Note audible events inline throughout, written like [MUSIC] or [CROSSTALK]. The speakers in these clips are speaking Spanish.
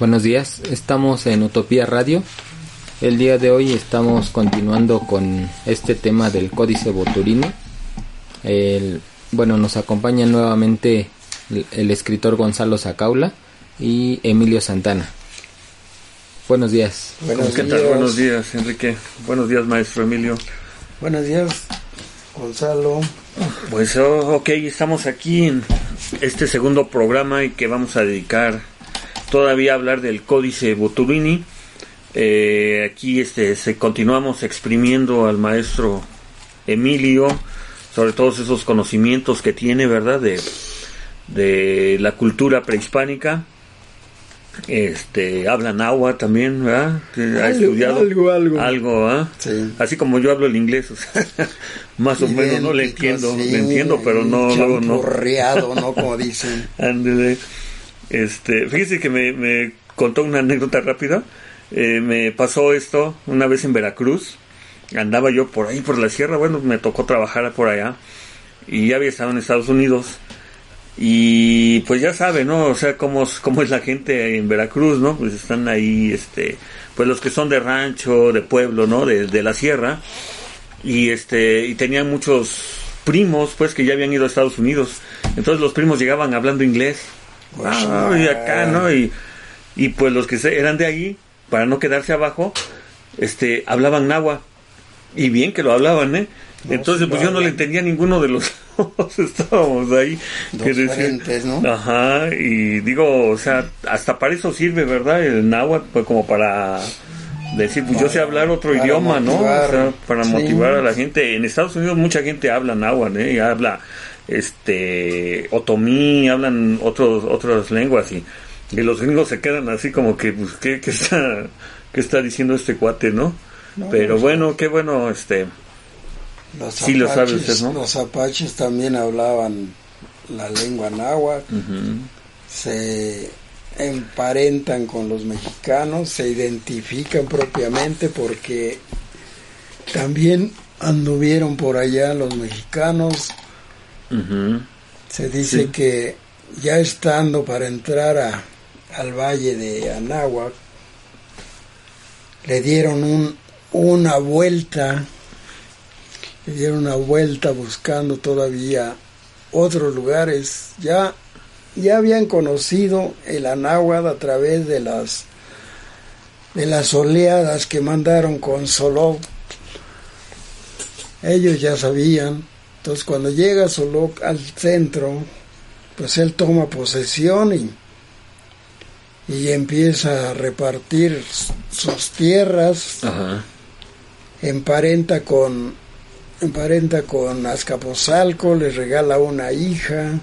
Buenos días, estamos en Utopía Radio. El día de hoy estamos continuando con este tema del Códice Boturini. El, bueno, nos acompaña nuevamente el, el escritor Gonzalo Zacaula y Emilio Santana. Buenos días. Buenos ¿Qué días. tal? Buenos días, Enrique. Buenos días, maestro Emilio. Buenos días, Gonzalo. Pues oh, ok, estamos aquí en este segundo programa y que vamos a dedicar todavía hablar del Códice Boturini. Eh, aquí este, se continuamos exprimiendo al maestro Emilio sobre todos esos conocimientos que tiene, ¿verdad? De, de la cultura prehispánica. Este, habla náhuatl también, ¿verdad? Ha Algo, estudiado algo, algo. algo, ¿ah? Sí. Así como yo hablo el inglés, o sea, [LAUGHS] más o menos no le entiendo, sí, le entiendo, pero no, no, no. ¿no? Como dicen. [LAUGHS] Este, fíjese que me, me contó una anécdota rápida. Eh, me pasó esto una vez en Veracruz. Andaba yo por ahí, por la sierra. Bueno, me tocó trabajar por allá. Y ya había estado en Estados Unidos. Y pues ya sabe, ¿no? O sea, cómo, cómo es la gente en Veracruz, ¿no? Pues están ahí, este, pues los que son de rancho, de pueblo, ¿no? De, la sierra. Y este, y tenían muchos primos, pues, que ya habían ido a Estados Unidos. Entonces los primos llegaban hablando inglés. Ah, y acá, ¿no? Y, y pues los que eran de ahí, para no quedarse abajo, este, hablaban náhuatl. Y bien que lo hablaban, ¿eh? Entonces, pues yo no le entendía a ninguno de los [LAUGHS] dos. Estábamos ahí. Dos que decían- frentes, ¿no? Ajá, y digo, o sea, hasta para eso sirve, ¿verdad? El náhuatl, pues como para decir, pues yo sé hablar otro idioma, ¿no? O motivar, sea, para sí. motivar a la gente. En Estados Unidos mucha gente habla náhuatl, ¿eh? Habla, este, otomí, hablan otros, otras lenguas y, y los gringos se quedan así como que, pues, ¿qué, qué está, qué está diciendo este cuate, no? No, Pero sea, bueno, qué bueno, este, Los Sí lo sabe usted, ¿no? Los apaches también hablaban la lengua náhuatl. Se emparentan con los mexicanos, se identifican propiamente porque también anduvieron por allá los mexicanos. Se dice Sí. que ya estando para entrar a, al valle de Anáhuac, le dieron un, una vuelta, le dieron una vuelta buscando todavía otros lugares. Ya, ya habían conocido el Anáhuac a través de las de las oleadas que mandaron con Soló. Ellos ya sabían. Entonces cuando llega Soló al centro, pues él toma posesión y, y empieza a repartir sus tierras, ajá, emparenta con emparenta con Azcapotzalco, les regala una hija,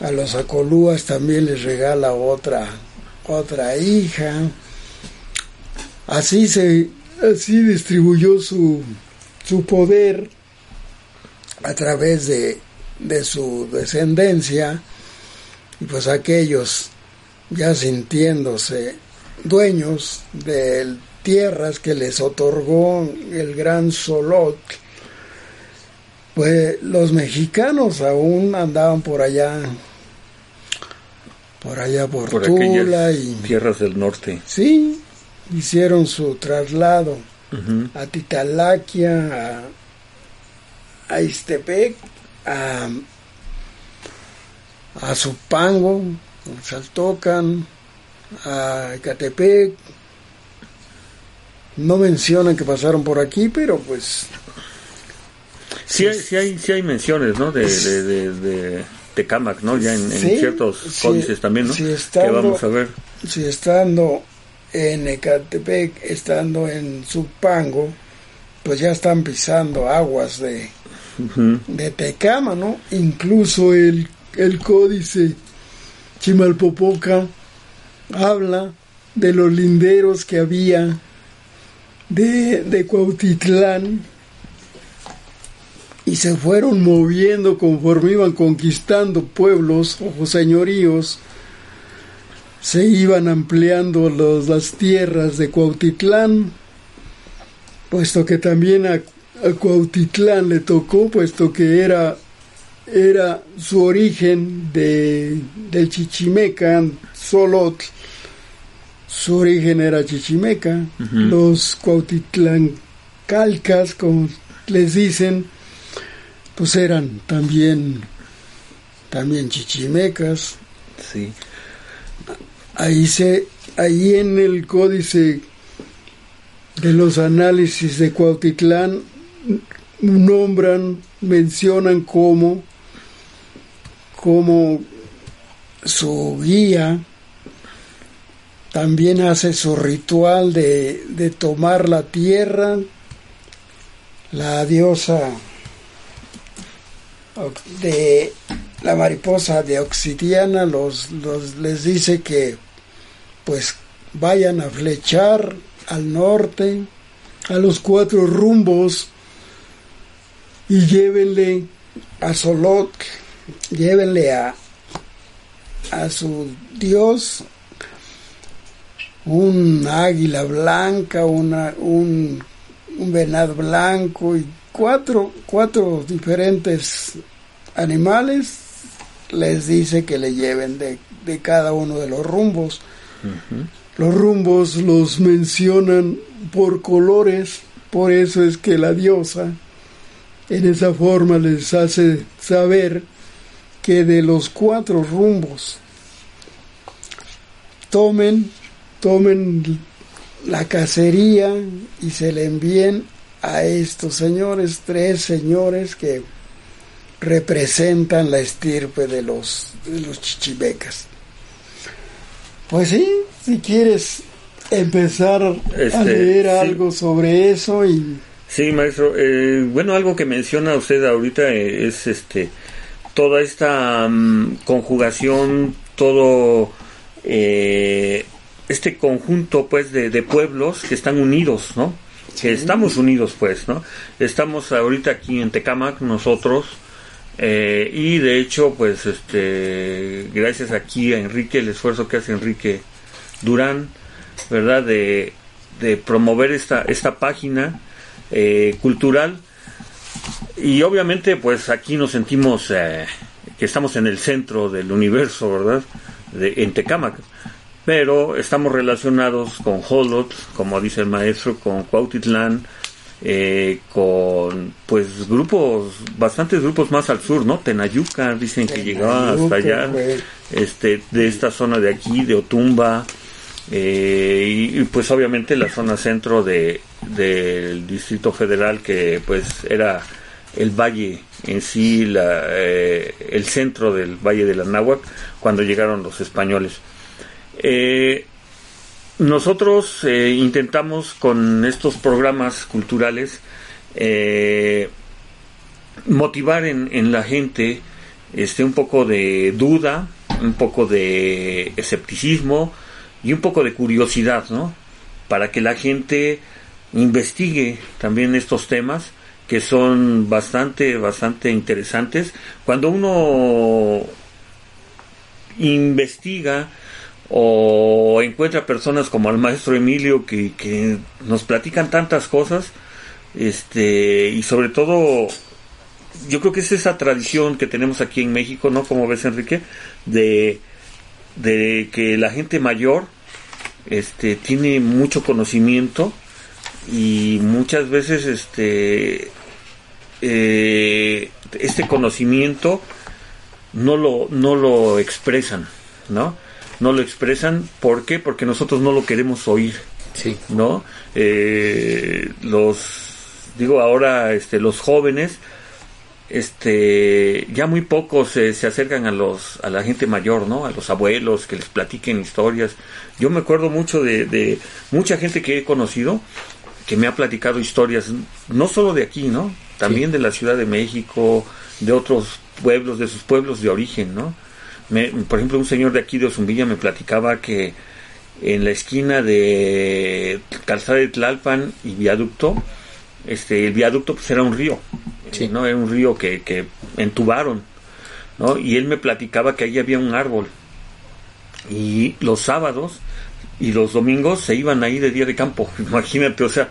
a los Acolúas también les regala otra otra hija. Así se así distribuyó su su poder a través de, de su descendencia y pues aquellos ya sintiéndose dueños de tierras que les otorgó el gran Solot, pues los mexicanos aún andaban por allá, por allá por, por Tula y tierras del norte. sí, hicieron su traslado a Titalaquia, a, a Istepec, a, a Zupango, a Saltocan, a Ecatepec. No mencionan que pasaron por aquí, pero pues Sí hay, sí hay, sí hay menciones, ¿no? De, de, de, de Tecámac, ¿no? Ya en, en Sí, ciertos sí, códices también, ¿no? sí, que estando- vamos a ver. si estando en Ecatepec, estando en Zupango, pues ya están pisando aguas de, Ujú. de Tecama, ¿no? Incluso el, el códice Chimalpopoca habla de los linderos que había de, de Cuautitlán y se fueron moviendo conforme iban conquistando pueblos o señoríos, se iban ampliando los, las tierras de Cuautitlán, puesto que también a, a Cuautitlán le tocó, puesto que era, era su origen de, del Chichimeca, Solotl, su origen era chichimeca, los cuautitlancalcas, como les dicen, pues eran también, también chichimecas. Sí. Ahí se, ahí en el códice de los análisis de Cuautitlán nombran, mencionan como, como su guía también hace su ritual de, de tomar la tierra, la diosa de la mariposa de Oxidiana los, los, les dice que pues vayan a flechar al norte, a los cuatro rumbos y llévenle a Solot, llévenle a, a su dios un águila blanca, una, un, un venado blanco y cuatro, cuatro diferentes animales les dice que le lleven de, de cada uno de los rumbos. Los rumbos los mencionan por colores, por eso es que la diosa en esa forma les hace saber que de los cuatro rumbos tomen, tomen la cacería y se le envíen a estos señores, tres señores que representan la estirpe de los, de los chichimecas. Pues sí, si quieres empezar a Este, leer sí. algo sobre eso y Sí, maestro. Eh, bueno, algo que menciona usted ahorita eh, es este toda esta mm, conjugación, todo eh, este conjunto, pues, de, de pueblos que están unidos, ¿no? Estamos unidos, pues, ¿no? Estamos ahorita aquí en Tecamac, nosotros, eh, y de hecho, pues, este, gracias aquí a Enrique, el esfuerzo que hace Enrique Durán, ¿verdad? De, de promover esta, esta página eh, cultural. Y obviamente, pues aquí nos sentimos eh, que estamos en el centro del universo, ¿verdad? De, en Tecámac. Pero estamos relacionados con Holot, como dice el maestro, con Cuautitlán, eh, con pues grupos, bastantes grupos más al sur, ¿no? Tenayuca, dicen que llegaba hasta allá, este, de esta zona de aquí, de Otumba, eh, y, y, pues obviamente la zona centro de del Distrito Federal que pues era el valle en sí, la, eh, el centro del Valle de la Náhuac cuando llegaron los españoles. Eh, nosotros eh, intentamos con estos programas culturales eh, motivar en, en la gente este un poco de duda, un poco de escepticismo y un poco de curiosidad, ¿no? Para que la gente investigue también estos temas que son bastante, bastante interesantes. Cuando uno investiga o encuentra personas como el maestro Emilio que, nos platican tantas cosas, este, y sobre todo yo creo que es esa tradición que tenemos aquí en México, ¿no? Como ves, Enrique, de, de que la gente mayor este, tiene mucho conocimiento y muchas veces este, eh, este conocimiento no lo, no lo expresan, ¿no? No lo expresan, ¿por qué? Porque nosotros no lo queremos oír. Sí. ¿no? Eh, los digo ahora este los jóvenes este ya muy pocos se, se acercan a los a la gente mayor no a los abuelos que les platiquen historias yo me acuerdo mucho de, de mucha gente que he conocido que me ha platicado historias no solo de aquí no también de la Ciudad de México de otros pueblos de sus pueblos de origen no Me- por ejemplo un señor de aquí de Ozumbilla me platicaba que en la esquina de Calzada de Tlalpan y Viaducto, este, el viaducto pues era un río, Sí. ¿no? Era un río que, que entubaron, ¿no? Y él me platicaba que ahí había un árbol. Y los sábados y los domingos se iban ahí de día de campo, [LAUGHS] imagínate, o sea,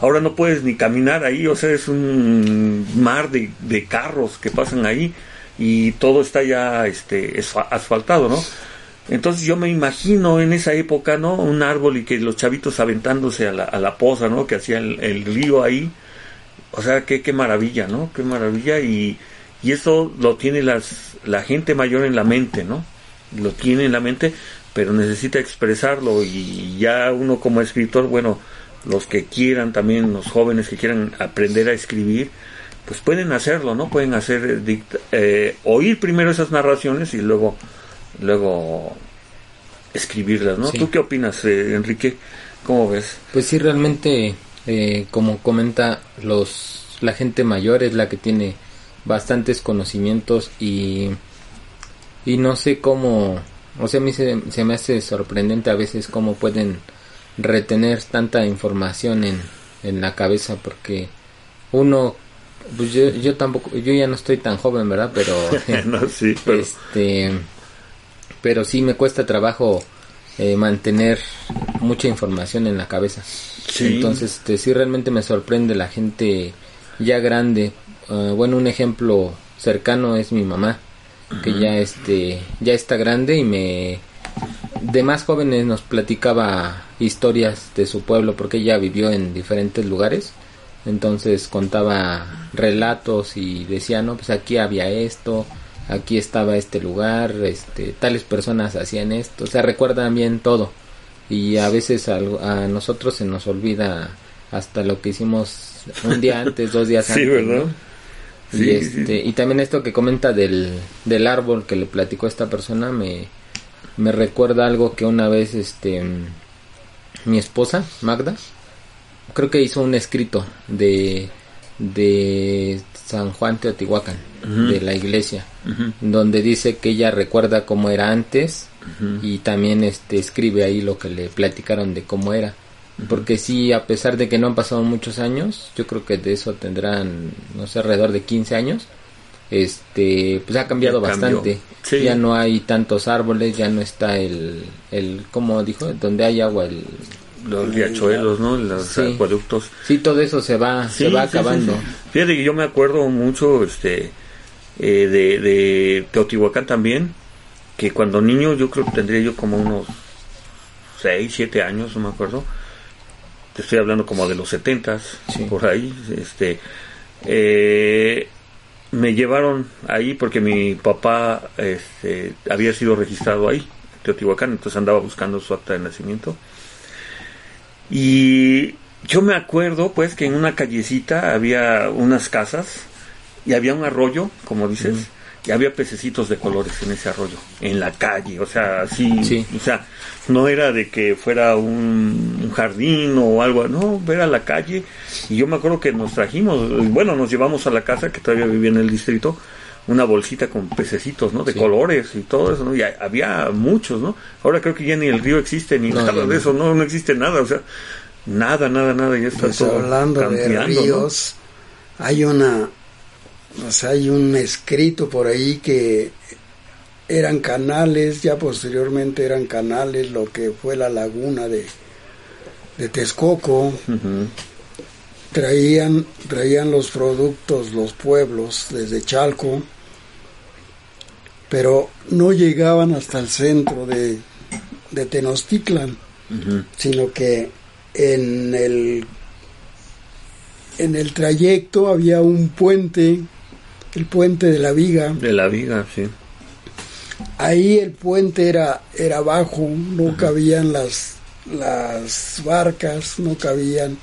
ahora no puedes ni caminar ahí, o sea, es un mar de, de carros que pasan ahí y todo está ya este, asfaltado, ¿no? Entonces yo me imagino en esa época, ¿no? Un árbol y que los chavitos aventándose a la, a la poza, ¿no? Que hacía el, río ahí. O sea, qué, qué maravilla, ¿no? Qué maravilla. Y, y eso lo tiene las, la gente mayor en la mente, ¿no? Lo tiene en la mente, pero necesita expresarlo. Y ya uno como escritor, bueno, los que quieran también, los jóvenes que quieran aprender a escribir, pues pueden hacerlo, ¿no? Pueden hacer, eh, oír primero esas narraciones y luego luego escribirlas, ¿no? ¿Tú qué opinas, eh, Enrique? ¿Cómo ves? Pues sí, realmente, eh, como comenta, los la gente mayor es la que tiene bastantes conocimientos y, y no sé cómo, o sea, a mí se, se me hace sorprendente a veces cómo pueden retener tanta información en, en la cabeza porque uno pues yo, yo tampoco yo ya no estoy tan joven verdad pero, [LAUGHS] no, sí, pero... este pero sí me cuesta trabajo eh, mantener mucha información en la cabeza. Entonces, este, sí realmente me sorprende la gente ya grande. Ah, bueno, un ejemplo cercano es mi mamá, que ya este ya está grande y me de más jóvenes nos platicaba historias de su pueblo porque ella vivió en diferentes lugares. Entonces contaba relatos y decía, no, pues aquí había esto, aquí estaba este lugar, este, tales personas hacían esto, o sea, recuerdan bien todo. Y a veces a, nosotros se nos olvida hasta lo que hicimos un día antes, dos días [LAUGHS] antes. ¿verdad? y, este, y también esto que comenta del, del árbol que le platicó esta persona me, me recuerda algo que una vez este mi esposa, Magda, creo que hizo un escrito de, de San Juan Teotihuacán, de la iglesia, donde dice que ella recuerda cómo era antes y también este escribe ahí lo que le platicaron de cómo era. Porque sí, a pesar de que no han pasado muchos años, yo creo que de eso tendrán, no sé, alrededor de 15 años, este, pues ha cambiado bastante. Ya no hay tantos árboles, ya no está el, el, como dijo, donde hay agua, el, los riachuelos, ¿no? Los acueductos. Sí, todo eso se va, se va acabando. Fíjate que yo me acuerdo mucho, este, eh, de, de Teotihuacán también, que cuando niño, yo creo que tendría yo como unos 6, 7 años, no me acuerdo. Te estoy hablando como de los 70 por ahí. Este, eh, me llevaron ahí porque mi papá este, había sido registrado ahí, Teotihuacán, entonces andaba buscando su acta de nacimiento y yo me acuerdo, pues, que en una callecita había unas casas y había un arroyo, como dices, y había pececitos de colores en ese arroyo, en la calle, o sea, así, o sea, no era de que fuera un, jardín o algo, no, era la calle, y yo me acuerdo que nos trajimos, bueno, nos llevamos a la casa que todavía vivía en el distrito, una bolsita con pececitos, ¿no? De colores y todo eso, ¿no? Y había muchos, ¿no? Ahora creo que ya ni el río existe, ni nada de eso, no, no existe nada, o sea, nada, nada, nada, ya está pues hablando de ríos, hay una, o sea, hay un escrito por ahí que eran canales, ya posteriormente eran canales, lo que fue la laguna de, de Texcoco, traían, traían los productos, los pueblos desde Chalco, pero no llegaban hasta el centro de, de Tenochtitlan, sino que en el, en el trayecto había un puente, el puente de la viga. De la viga, sí. Ahí el puente era, era bajo, no cabían las, las barcas, no cabían.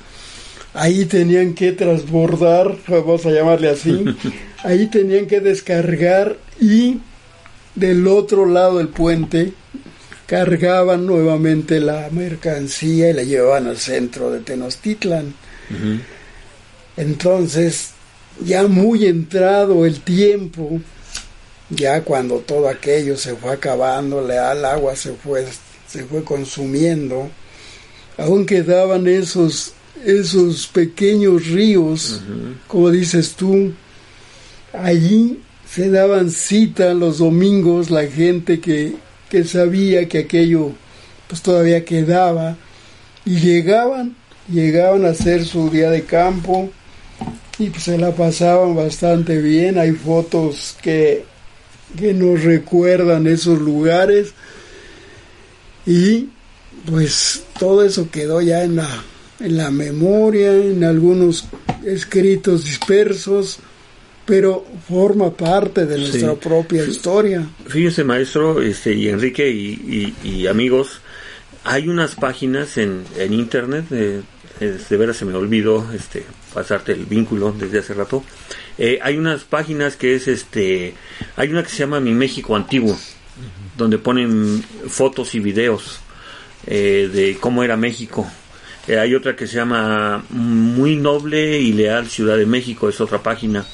Ahí tenían que transbordar, [LAUGHS] vamos a llamarle así. [LAUGHS] Ahí tenían que descargar y del otro lado del puente cargaban nuevamente la mercancía y la llevaban al centro de Tenochtitlan. Entonces, ya muy entrado el tiempo, ya cuando todo aquello se fue acabando, el agua se fue, se fue consumiendo, aún quedaban esos, esos pequeños ríos, como dices tú, allí se daban cita los domingos la gente que, que sabía que aquello pues todavía quedaba y llegaban, llegaban a hacer su día de campo y pues se la pasaban bastante bien. Hay fotos que, que nos recuerdan esos lugares Y pues todo eso quedó ya en la, en la memoria, en algunos escritos dispersos, pero forma parte de nuestra propia historia. Fíjese, maestro, este, y Enrique y, amigos, hay unas páginas en, en internet, de veras se me olvidó este, pasarte el vínculo desde hace rato. Eh, hay unas páginas que es este, hay una que se llama Mi México Antiguo, donde ponen fotos y videos eh, de cómo era México. Eh, hay otra que se llama Muy Noble y Leal Ciudad de México, es otra página.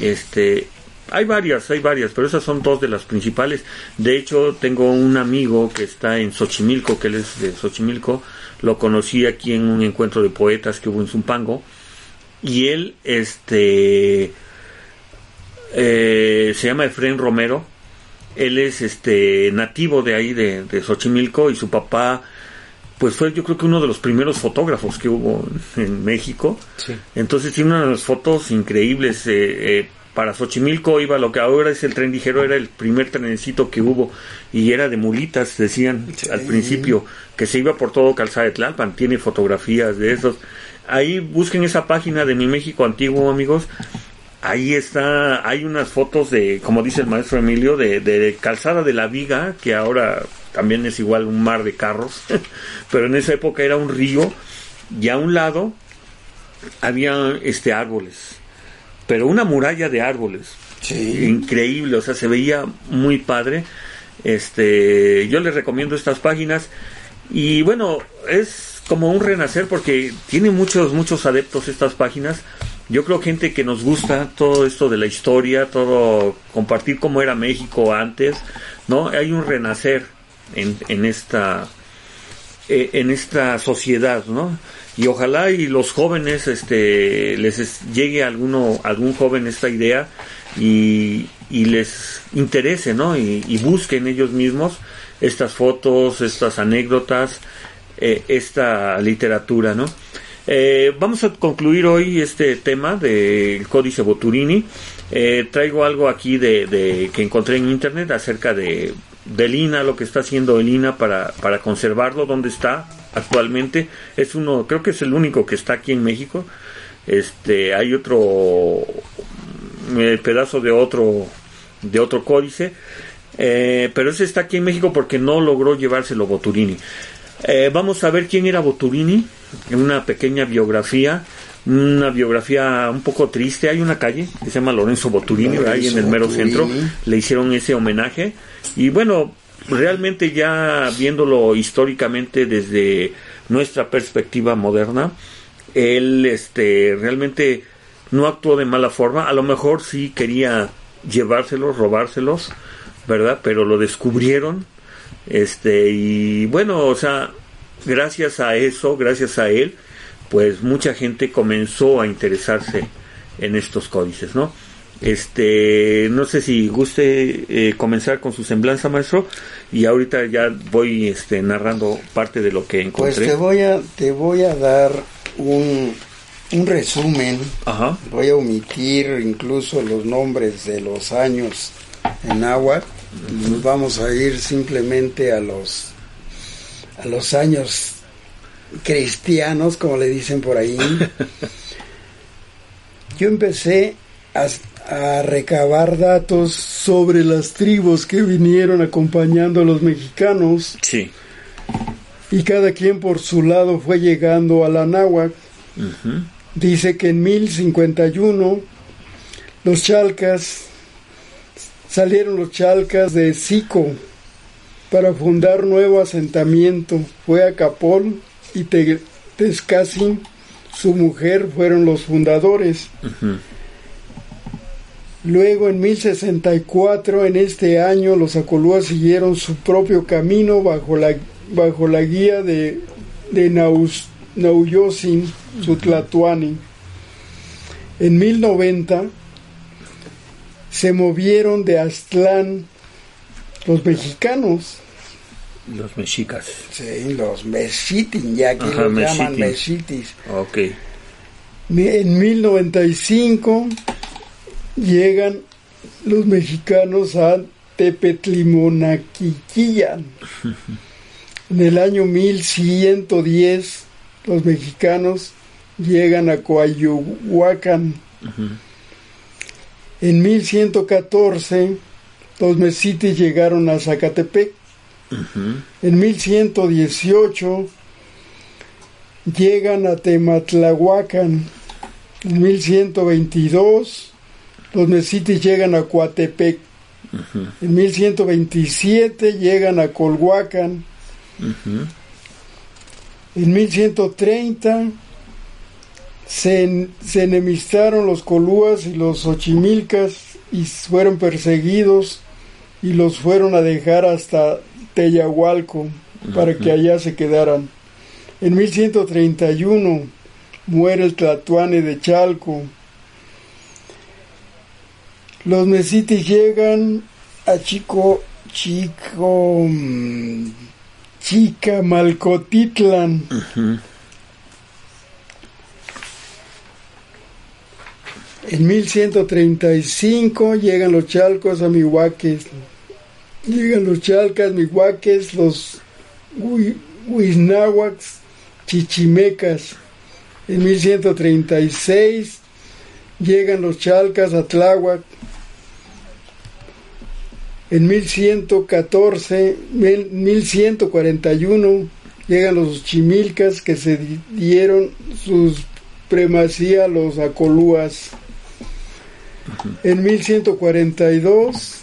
Este, hay varias, hay varias, pero esas son dos de las principales. De hecho, tengo un amigo que está en Xochimilco, que él es de Xochimilco, lo conocí aquí en un encuentro de poetas que hubo en Zumpango, y él, este, eh, se llama Efren Romero, él es este nativo de ahí de, de Xochimilco y su papá pues fue yo creo que uno de los primeros fotógrafos que hubo en México. Entonces tiene unas fotos increíbles. Eh, eh, para Xochimilco iba lo que ahora es el tren ligero, era el primer trenecito que hubo y era de mulitas, decían al principio, que se iba por todo Calzada de Tlalpan. Tiene fotografías de esos. Ahí busquen esa página de Mi México Antiguo, amigos ahí está, hay unas fotos de, como dice el maestro Emilio, de, de, Calzada de la Viga, que ahora también es igual un mar de carros, [LAUGHS] pero en esa época era un río y a un lado había este árboles, pero una muralla de árboles, increíble, o sea, se veía muy padre. Este, yo les recomiendo estas páginas y bueno, es como un renacer porque tiene muchos muchos adeptos estas páginas yo creo gente que nos gusta todo esto de la historia, todo compartir cómo era México antes, ¿no? Hay un renacer en, esta eh, en esta sociedad, ¿no? Y ojalá y los jóvenes este les llegue a alguno algún joven esta idea y, les interese, ¿no? Y, busquen ellos mismos estas fotos, estas anécdotas, eh, esta literatura, ¿no? Eh, vamos a concluir hoy este tema del Códice Boturini. Traigo algo aquí de, que encontré en internet acerca de, del INA, lo que está haciendo el INA para, para conservarlo, donde está actualmente. Es uno, creo que es el único que está aquí en México. Este, hay otro eh, pedazo de otro de otro códice, pero ese está aquí en México porque no logró llevárselo Boturini. vamos a ver quién era Boturini una pequeña biografía, una biografía un poco triste. Hay una calle que se llama Lorenzo Boturini, ahí en el mero centro, le hicieron ese homenaje. Y bueno, realmente ya viéndolo históricamente desde nuestra perspectiva moderna, él este, realmente no actuó de mala forma. A lo mejor sí quería llevárselos, robárselos, ¿verdad? Pero lo descubrieron. Este, y bueno, o sea, gracias a eso, gracias a él, pues mucha gente comenzó a interesarse en estos códices, ¿no? Este, no sé si guste eh, comenzar con su semblanza, maestro, y ahorita ya voy este, narrando parte de lo que encontré. Pues te voy a, te voy a dar un, un resumen. Ajá. Voy a omitir incluso los nombres de los años en agua. Nos vamos a ir simplemente a los a los años cristianos, como le dicen por ahí, [LAUGHS] yo empecé a, recabar datos sobre las tribus que vinieron acompañando a los mexicanos. Sí. Y cada quien por su lado fue llegando a la náhuatl. Dice que en 1051 los chalcas salieron los chalcas de Sico para fundar nuevo asentamiento. Fue a Capol y Tezcassin, su mujer, fueron los fundadores. Luego en 1064, en este año, los Acolúas siguieron su propio camino bajo la, bajo la guía de, de Naus, Nauyosin, Sutlatuani. En 1090 se movieron de Aztlán los mexicanos los mexicas. Sí, los mexitis, ya que los llaman mexitis. Ok. En 1095 llegan los mexicanos a Tepetlimoniquillan. En el año 1110 los mexicanos llegan a Coayuhuacan. En 1114 los mesites llegaron a Zacatepec. En 1118 llegan a Tematlahuacan. En 1122 los mesites llegan a Coatepec. En 1127 llegan a Colhuacan. En 1130 se, se, enemistaron los colúas y los ochimilcas y fueron perseguidos y los fueron a dejar hasta Teyahualco para que allá se quedaran. En 1131 muere el Tlatuane de Chalco. Los mesites llegan a Chico, Chico, mm, Chica Malcotitlan. En 1135 llegan los chalcos a Mihuaques. Llegan los chalcas, Mihuaques, los Huiznahuacs, Chichimecas. En 1136 llegan los chalcas a Tláhuac. En 1114, 1141 llegan los chimilcas que se dieron su primacía a los acolúas. En 1142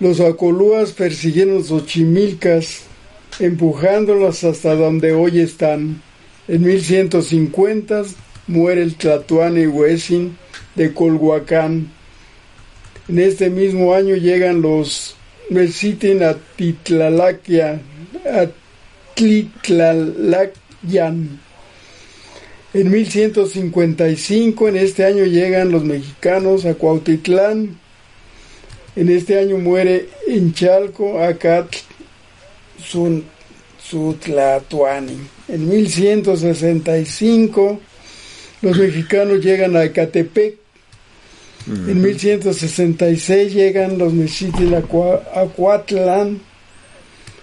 los acolúas persiguieron a los chimilcas, empujándolos hasta donde hoy están. En 1150 muere el Tlatuane Huesin de Colhuacán. En este mismo año llegan los Mesitin a Titlalaquia, a Tlitlalayan. En 1155, en este año llegan los mexicanos a Cuautitlán. En este año muere en Chalco Acat Sutlatuani. En 1165, los mexicanos llegan a Ecatepec. En 1166 llegan los mexicanos a Cuatlán.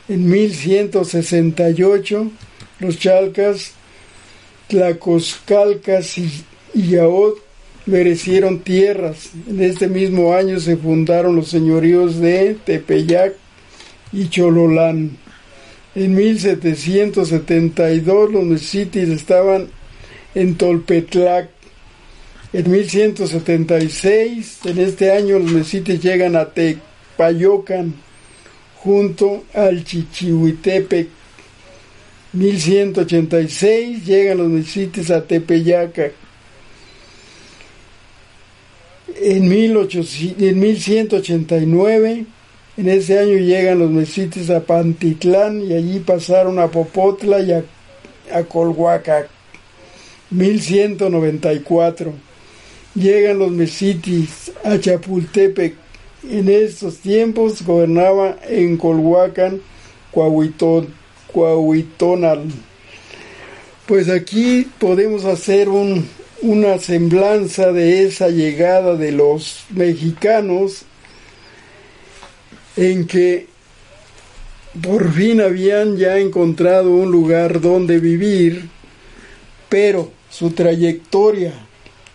En 1168 los chalcas, tlacoscalcas y, yaot merecieron tierras. En este mismo año se fundaron los señoríos de Tepeyac y Chololán. En 1772 los mexitis estaban en Tolpetlac. En 1176, en este año, los mesites llegan a Tepayocan, junto al Chichihuitepec. 1186 llegan los mesites a Tepeyaca. En, 1800, en 1189, en ese año llegan los mesites a Pantitlán y allí pasaron a Popotla y a, a Colhuacac. 1194 llegan los mesitis a Chapultepec. En estos tiempos gobernaba en Colhuacan Coahuitonal. Pues aquí podemos hacer un, una semblanza de esa llegada de los mexicanos en que por fin habían ya encontrado un lugar donde vivir, pero su trayectoria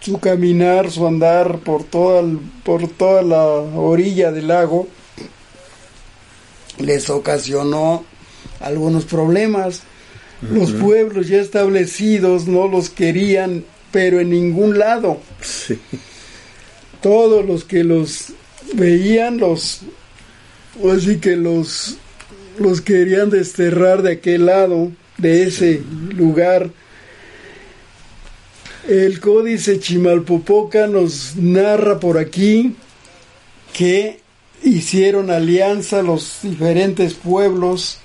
su caminar, su andar por toda, por toda la orilla del lago les ocasionó algunos problemas. Los pueblos ya establecidos no los querían, pero en ningún lado. Todos los que los veían, los, así que los, los querían desterrar de aquel lado, de ese lugar el códice Chimalpopoca nos narra por aquí que hicieron alianza los diferentes pueblos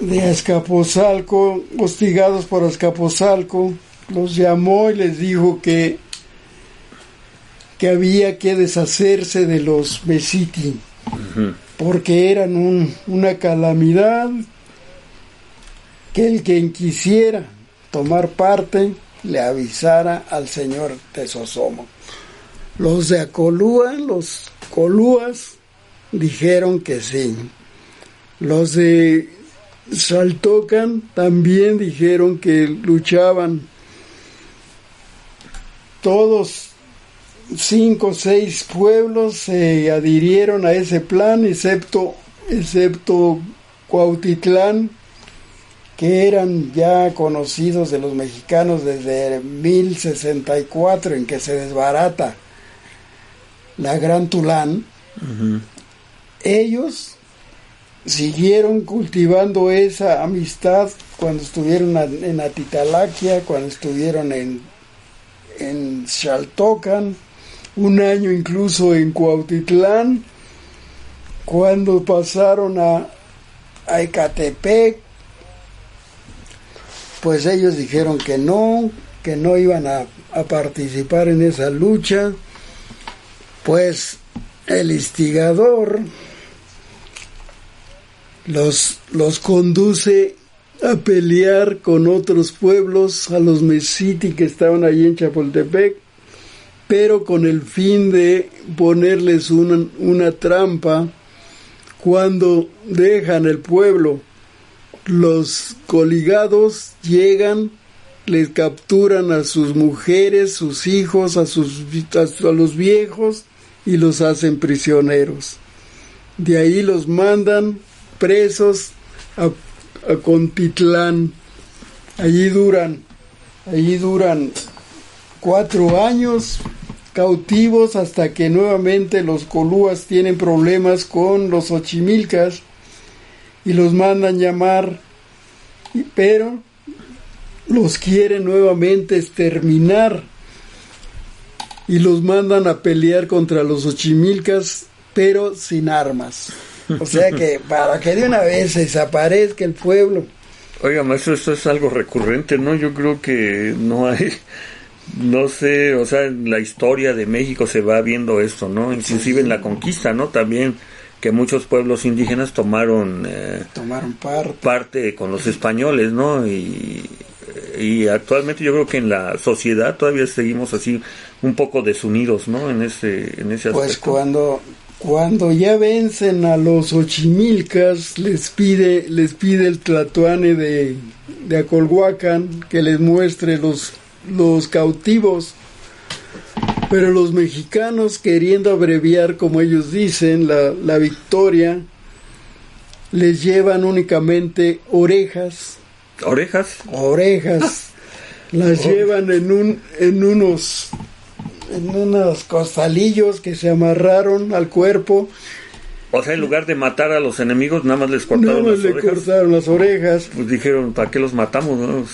de Azcapotzalco, hostigados por Azcapotzalco, los llamó y les dijo que, que había que deshacerse de los Besiti, porque eran un, una calamidad, que el quien quisiera tomar parte le avisara al señor Tesosomo. Los de Acolúa, los Colúas, dijeron que sí. Los de Saltocan también dijeron que luchaban. Todos cinco o seis pueblos se adhirieron a ese plan, excepto, excepto Cuautitlán, que eran ya conocidos de los mexicanos desde 1064, en que se desbarata la Gran Tulán. Ellos siguieron cultivando esa amistad cuando estuvieron en Atitalaquia, cuando estuvieron en, en Xaltocan, un año incluso en Cuautitlán, cuando pasaron a, a Ecatepec, pues ellos dijeron que no, que no iban a, participar en esa lucha, pues el instigador los, los conduce a pelear con otros pueblos, a los mesiti que estaban allí en Chapultepec, pero con el fin de ponerles una, una trampa cuando dejan el pueblo. Los coligados llegan, les capturan a sus mujeres, sus hijos, a, sus, a los viejos y los hacen prisioneros. De ahí los mandan presos a, Contitlán. Allí duran, allí duran cuatro años cautivos hasta que nuevamente los colúas tienen problemas con los ochimilcas y los mandan llamar, pero los quieren nuevamente exterminar y los mandan a pelear contra los ochimilcas, pero sin armas. O sea que [LAUGHS] para que de una vez se desaparezca el pueblo. Oiga, maestro, esto es algo recurrente, ¿no? Yo creo que no hay, no sé, o sea, en la historia de México se va viendo esto, ¿no? Inclusive en la conquista, ¿no? También que muchos pueblos indígenas tomaron, eh, tomaron parte. parte con los españoles, ¿no? Y, y actualmente yo creo que en la sociedad todavía seguimos así un poco desunidos, ¿no? En ese, en ese pues aspecto. Pues cuando cuando ya vencen a los ochimilcas, les pide, les pide el tlatoane de, de Acolhuacan que les muestre los, los cautivos. Pero los mexicanos, queriendo abreviar, como ellos dicen, la, la victoria, les llevan únicamente orejas. ¿Orejas? Orejas. Las llevan en, un, en unos en unos costalillos que se amarraron al cuerpo. O sea, en lugar de matar a los enemigos, nada más les cortaron las le orejas. cortaron las orejas. Pues dijeron, ¿para qué los matamos? No?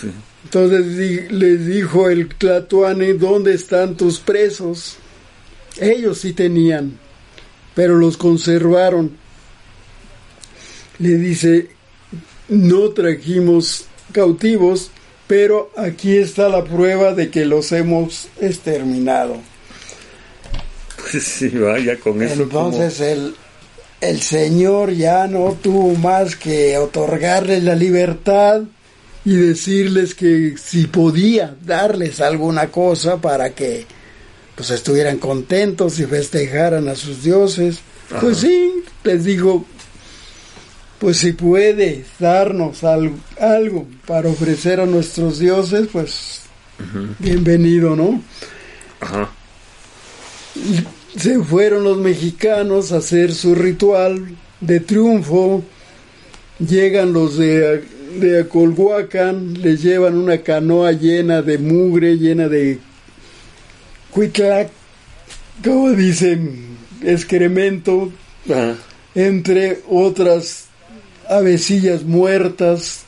Entonces les dijo el Tlatuane, ¿dónde están tus presos? Ellos sí tenían, pero los conservaron. Le dice, no trajimos cautivos, pero aquí está la prueba de que los hemos exterminado. Pues sí, vaya con eso. Entonces el, el Señor ya no tuvo más que otorgarles la libertad y decirles que si podía darles alguna cosa para que pues estuvieran contentos y festejaran a sus dioses. Pues sí, les digo, pues si puede darnos algo, algo, para ofrecer a nuestros dioses, pues bienvenido, ¿no? Ajá. Se fueron los mexicanos a hacer su ritual de triunfo, llegan los de, de Acolhuacan, les llevan una canoa llena de mugre, llena de cuitlac, como dicen, excremento, entre otras avecillas muertas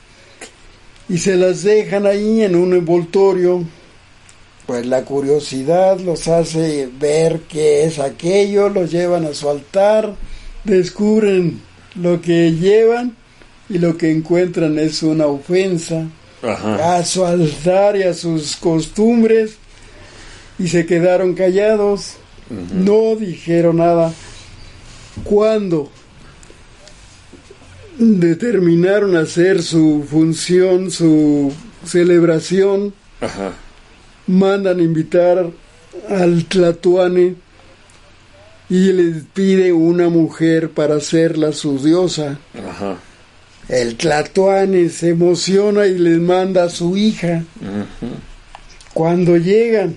y se las dejan ahí en un envoltorio. Pues la curiosidad los hace ver qué es aquello, los llevan a su altar, descubren lo que llevan y lo que encuentran es una ofensa a su altar y a sus costumbres y se quedaron callados, no dijeron nada. Cuando determinaron hacer su función, su celebración, mandan invitar al Tlatuane y les pide una mujer para hacerla su diosa. El Tlatoani se emociona y les manda a su hija. Cuando llegan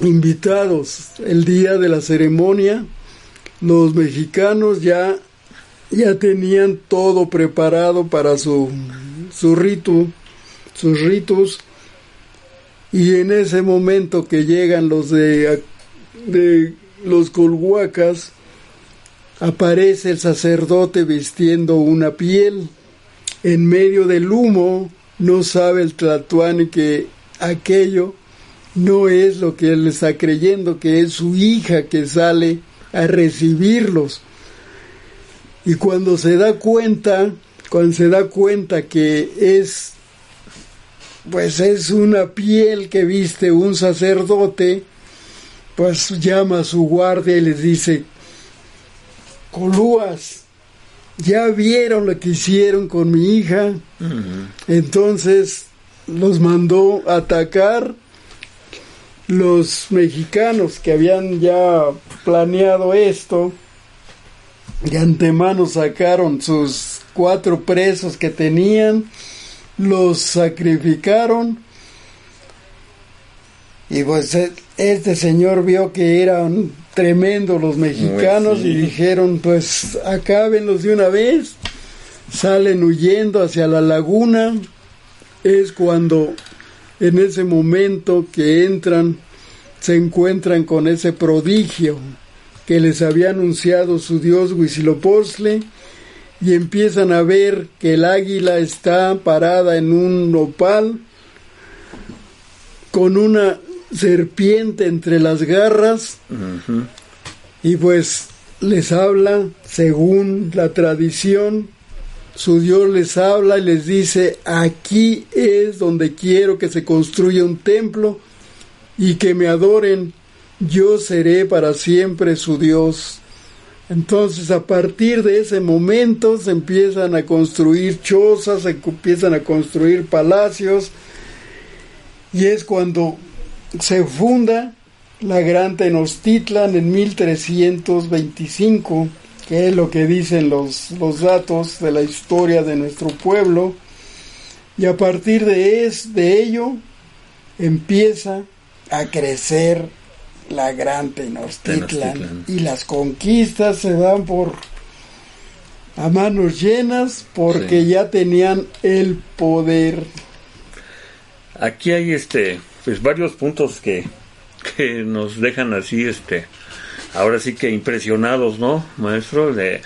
invitados el día de la ceremonia, los mexicanos ya, ya tenían todo preparado para su, su rito, sus ritos, y en ese momento que llegan los de, de los colhuacas, aparece el sacerdote vistiendo una piel. En medio del humo, no sabe el Tlatuani que aquello no es lo que él está creyendo, que es su hija que sale a recibirlos. Y cuando se da cuenta, cuando se da cuenta que es, pues es una piel que viste un sacerdote, pues llama a su guardia y les dice, Colúas, ya vieron lo que hicieron con mi hija. Entonces los mandó atacar los mexicanos que habían ya planeado esto. De antemano sacaron sus cuatro presos que tenían, los sacrificaron y pues e, este señor vio que eran tremendos los mexicanos y dijeron, pues acábenlos de una vez. Salen huyendo hacia la laguna. Es cuando en ese momento que entran se encuentran con ese prodigio que les había anunciado su dios Huitzilopochtli y empiezan a ver que el águila está parada en un nopal con una serpiente entre las garras y pues les habla según la tradición. Su Dios les habla y les dice aquí es donde quiero que se construya un templo y que me adoren. Yo seré para siempre su Dios. Entonces a partir de ese momento se empiezan a construir chozas se empiezan a construir palacios y es cuando se funda la Gran Tenochtitlan en 1325, que es lo que dicen los, los datos de la historia de nuestro pueblo, y a partir de, es, de ello empieza a crecer la Gran Tenochtitlan, y las conquistas se dan por a manos llenas porque ya tenían el poder. Aquí hay este pues varios puntos que, que nos dejan así, este, ahora sí que impresionados, ¿no, maestro? De,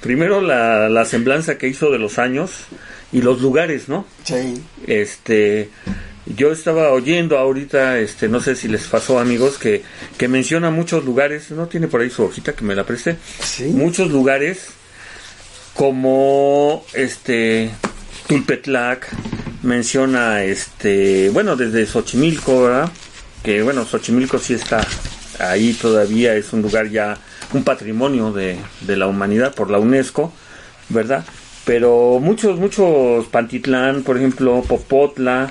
primero la, la semblanza que hizo de los años y los lugares, ¿no? Sí. Este, yo estaba oyendo ahorita, este, no sé si les pasó amigos, que, que menciona muchos lugares, no tiene por ahí su hojita que me la preste, Sí. muchos lugares como este Tulpetlac, menciona este, bueno, desde Xochimilco, ¿verdad? Que bueno, Xochimilco sí está ahí todavía, es un lugar ya, un patrimonio de, de la humanidad por la UNESCO, ¿verdad? Pero muchos, muchos, Pantitlán, por ejemplo, Popotla,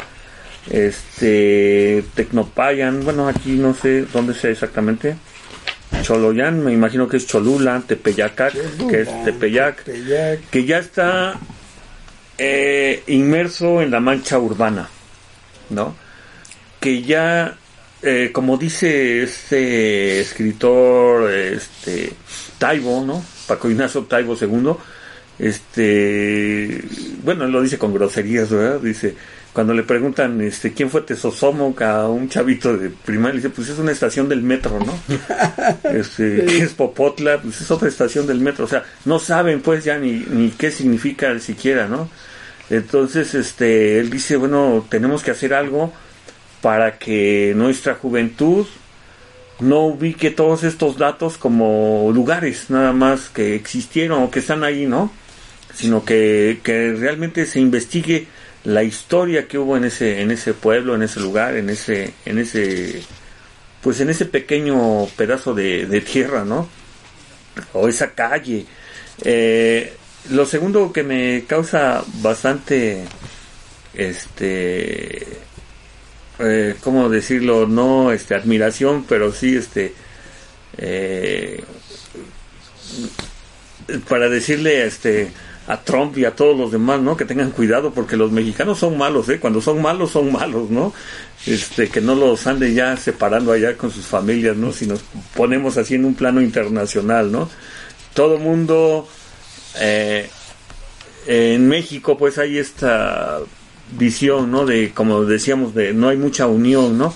este, Tecnopayan, bueno, aquí no sé dónde sea exactamente, Choloyán, me imagino que es Cholula, Tepeyacac, que es Tepeyac, Tepeyac. que ya está eh, inmerso en la mancha urbana, ¿no? Que ya, eh, como dice este escritor, este Taibo, ¿no? Paco Ignacio Taibo II, este, bueno, él lo dice con groserías, ¿verdad? Dice, cuando le preguntan, este, ¿quién fue Tesosomoc a un chavito de primaria? Dice, pues es una estación del metro, ¿no? [LAUGHS] este, ¿qué es Popotla? Pues es otra estación del metro, o sea, no saben pues ya ni, ni qué significa siquiera, ¿no? Entonces, este, él dice, bueno, tenemos que hacer algo para que nuestra juventud no ubique todos estos datos como lugares nada más que existieron o que están ahí, ¿no? Sino que, que realmente se investigue la historia que hubo en ese, en ese pueblo, en ese lugar, en ese, en ese, pues en ese pequeño pedazo de, tierra, ¿no? O esa calle. Eh, lo segundo que me causa bastante, este, eh, ¿cómo decirlo? No, este, admiración, pero sí, este, eh, para decirle, este, a Trump y a todos los demás, ¿no? Que tengan cuidado porque los mexicanos son malos, ¿eh? Cuando son malos, son malos, ¿no? Este, que no los ande ya separando allá con sus familias, ¿no? Si nos ponemos así en un plano internacional, ¿no? Todo mundo, eh, en México, pues hay esta visión, ¿no? De, como decíamos, de no hay mucha unión, ¿no?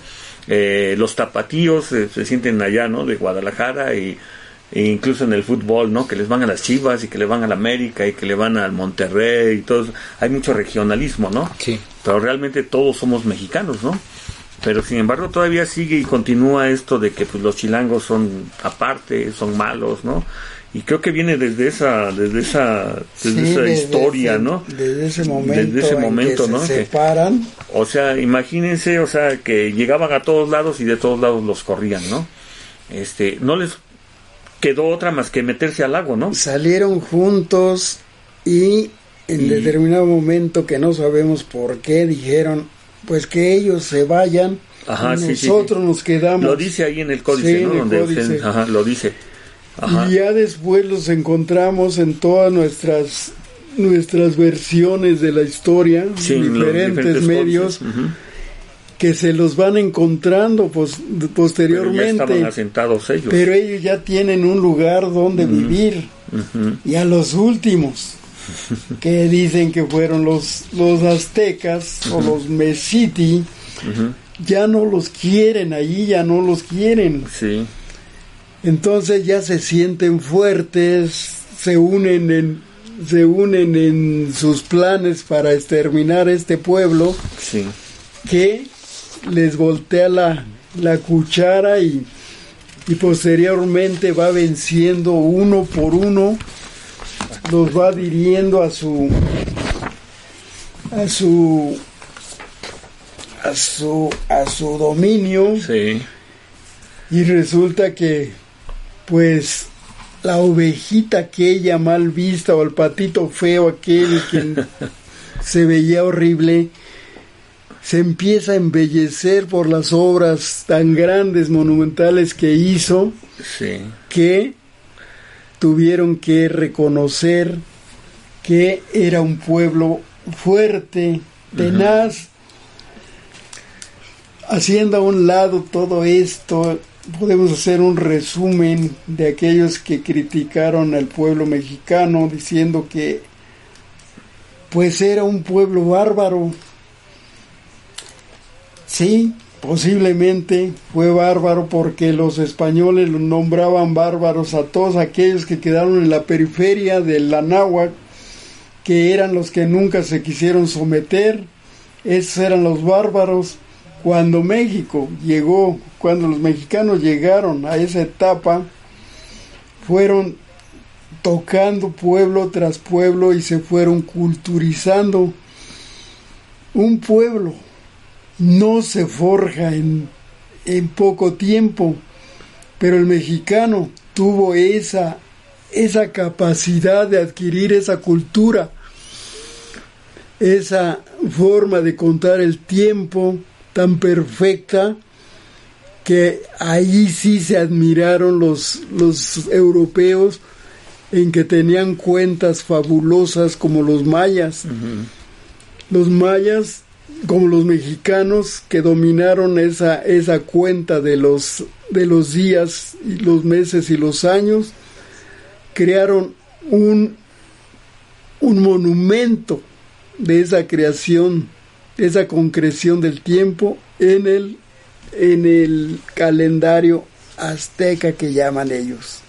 Eh, los tapatíos eh, se sienten allá, ¿no? De Guadalajara y e incluso en el fútbol, ¿no? Que les van a las Chivas y que le van al América y que le van al Monterrey y todo. Hay mucho regionalismo, ¿no? Sí. Pero realmente todos somos mexicanos, ¿no? Pero sin embargo todavía sigue y continúa esto de que pues, los chilangos son aparte, son malos, ¿no? Y creo que viene desde esa, desde esa, desde esa historia, ¿no? Desde ese momento, desde ese momento, en que ¿no? Se Que- separan. o sea, imagínense, o sea, que llegaban a todos lados y de todos lados los corrían, ¿no? Este, no les quedó otra más que meterse al lago, ¿no? salieron juntos y en Y- determinado momento que no sabemos por qué dijeron pues que ellos se vayan Ajá, y sí, nosotros sí. nos quedamos Lo dice ahí en el códice, Sí, ¿no? en el Donde códice. usted- ajá, lo dice. Ajá. y ya después los encontramos en todas nuestras nuestras versiones de la historia en los diferentes, medios códices, ujú. Que se los van encontrando pos- Pero ya posteriormente estaban asentados ellos. pero ellos ya tienen un lugar donde vivir. Y a los últimos [LAUGHS] que dicen que fueron los los aztecas o los mesiti ya no los quieren allí ya no los quieren. Sí, entonces ya se sienten fuertes se unen en se unen en sus planes para exterminar este pueblo sí. que les voltea la, la cuchara y, y posteriormente va venciendo uno por uno, los va dirigiendo a su a su a su a su dominio. Sí, y resulta que pues la ovejita aquella mal vista o el patito feo aquel que [LAUGHS] se veía horrible se empieza a embellecer por las obras tan grandes, monumentales que hizo, sí. que tuvieron que reconocer que era un pueblo fuerte, tenaz. Haciendo a un lado todo esto, podemos hacer un resumen de aquellos que criticaron al pueblo mexicano diciendo que pues era un pueblo bárbaro. Sí, posiblemente fue bárbaro porque los españoles nombraban bárbaros a todos aquellos que quedaron en la periferia del Anáhuac, que eran los que nunca se quisieron someter. Esos eran los bárbaros. Cuando México llegó, cuando los mexicanos llegaron a esa etapa, fueron tocando pueblo tras pueblo y se fueron culturizando. Un pueblo no se forja en, en poco tiempo, pero el mexicano tuvo esa, esa capacidad de adquirir esa cultura, esa forma de contar el tiempo tan perfecta que ahí sí se admiraron los, los europeos en que tenían cuentas fabulosas como los mayas. Los mayas, como los mexicanos, que dominaron esa, esa cuenta de los, de los días, y los meses y los años, crearon un, un monumento de esa creación, de esa concreción del tiempo en el, en el calendario azteca que llaman ellos.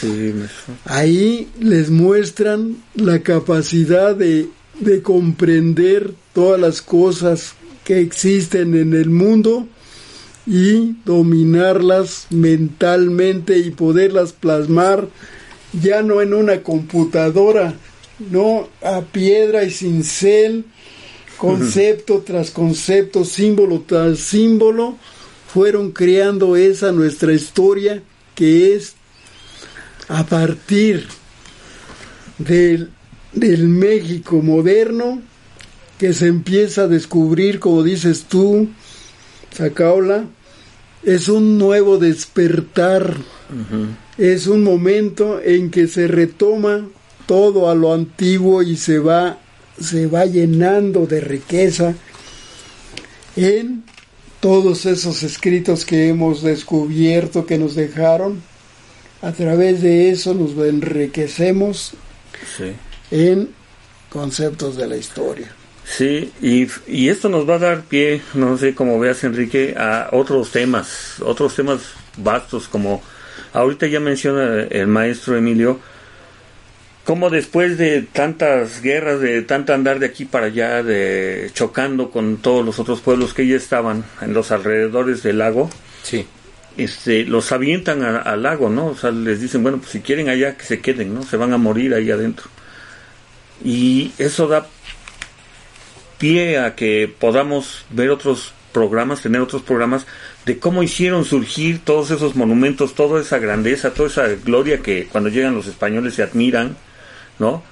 Sí, Ahí les muestran la capacidad de, de comprender todas las cosas que existen en el mundo y dominarlas mentalmente y poderlas plasmar ya no en una computadora, no a piedra y cincel, concepto tras concepto, símbolo tras símbolo, fueron creando esa nuestra historia que es a partir del, del México moderno que se empieza a descubrir, como dices tú, Sacaola, es un nuevo despertar, es un momento en que se retoma todo a lo antiguo y se va, se va llenando de riqueza en todos esos escritos que hemos descubierto que nos dejaron. A través de eso nos enriquecemos en conceptos de la historia. Sí, y, y, esto nos va a dar pie, no sé cómo veas Enrique, a otros temas, otros temas vastos como ahorita ya menciona el maestro Emilio, como después de tantas guerras, de tanto andar de aquí para allá, de chocando con todos los otros pueblos que ya estaban en los alrededores del lago, sí. este, los avientan al lago, ¿no? O sea, les dicen, bueno, pues si quieren allá, que se queden, ¿no? Se van a morir ahí adentro. Y eso da pie a que podamos ver otros programas, tener otros programas de cómo hicieron surgir todos esos monumentos, toda esa grandeza, toda esa gloria que cuando llegan los españoles se admiran, ¿no?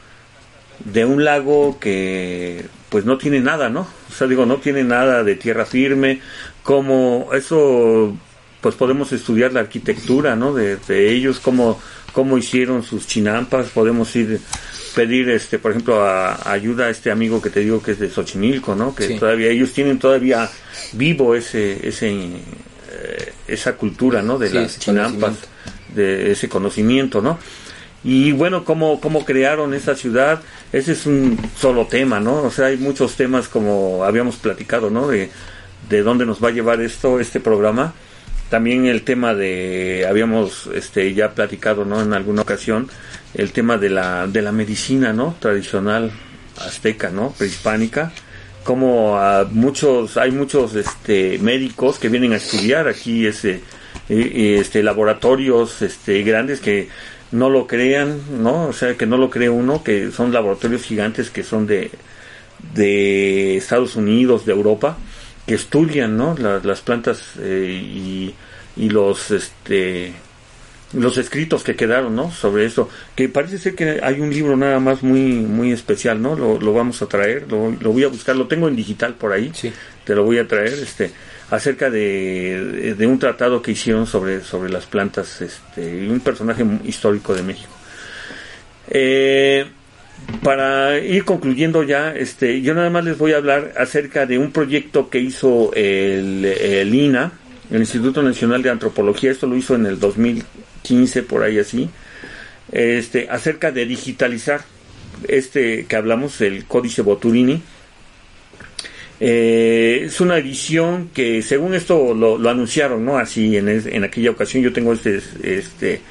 De un lago que pues no tiene nada, ¿no? O sea, digo, no tiene nada de tierra firme, como eso pues podemos estudiar la arquitectura, ¿no? De, ellos, cómo, cómo hicieron sus chinampas, podemos ir pedir, este, por ejemplo, a, ayuda a este amigo que te digo que es de Xochimilco, ¿no? Que todavía ellos tienen todavía vivo ese, ese, eh, esa cultura, ¿no? De las chinampas, de ese conocimiento, ¿no? Y bueno, cómo, cómo crearon esa ciudad, ese es un solo tema, ¿no? O sea, hay muchos temas como habíamos platicado, ¿no? De, de dónde nos va a llevar esto, este programa. También el tema de, habíamos este, ya platicado, ¿no? En alguna ocasión, el tema de la, de la medicina, ¿no? Tradicional azteca, ¿no? Prehispánica. Como muchos, hay muchos este, médicos que vienen a estudiar aquí ese, este, laboratorios este, grandes que no lo crean, ¿no? O sea, que no lo cree uno, que son laboratorios gigantes que son de, de Estados Unidos, de Europa, que estudian, ¿no? las plantas eh, y, y los, este, los escritos que quedaron, ¿no? Sobre esto, que parece ser que hay un libro nada más muy muy especial, ¿no? Lo, lo vamos a traer, lo, lo, voy a buscar, lo tengo en digital por ahí, sí. te lo voy a traer, este, acerca de, de un tratado que hicieron sobre sobre las plantas, este, un personaje histórico de México. Eh, para ir concluyendo ya, este, yo nada más les voy a hablar acerca de un proyecto que hizo el, el INA, el Instituto Nacional de Antropología, esto lo hizo en el 2000 15 por ahí así, este, acerca de digitalizar este que hablamos, el Códice Boturini. Eh, es una edición que según esto lo, anunciaron, ¿no? Así en, en, aquella ocasión yo tengo este, este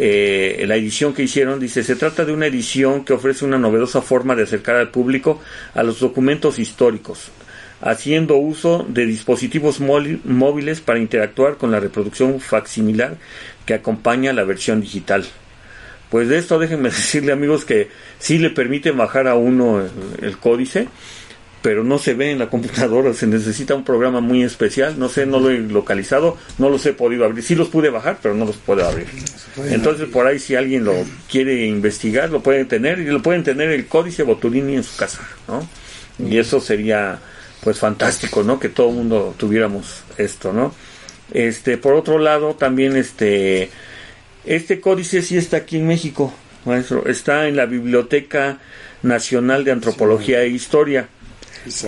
eh, la edición que hicieron, dice, se trata de una edición que ofrece una novedosa forma de acercar al público a los documentos históricos, haciendo uso de dispositivos móviles para interactuar con la reproducción facsimilar que acompaña la versión digital. Pues de esto déjenme [LAUGHS] decirle amigos que sí le permite bajar a uno el, códice, pero no se ve en la computadora, se necesita un programa muy especial, no sé, no lo he localizado, no los he podido abrir, sí los pude bajar, pero no los puedo abrir. Entonces por ahí si alguien lo quiere investigar, lo pueden tener y lo pueden tener el códice Boturini en su casa, ¿no? Y eso sería pues fantástico, ¿no? Que todo el mundo tuviéramos esto, ¿no? Este, por otro lado, también este, este códice sí está aquí en México, maestro, está en la Biblioteca Nacional de Antropología e Historia.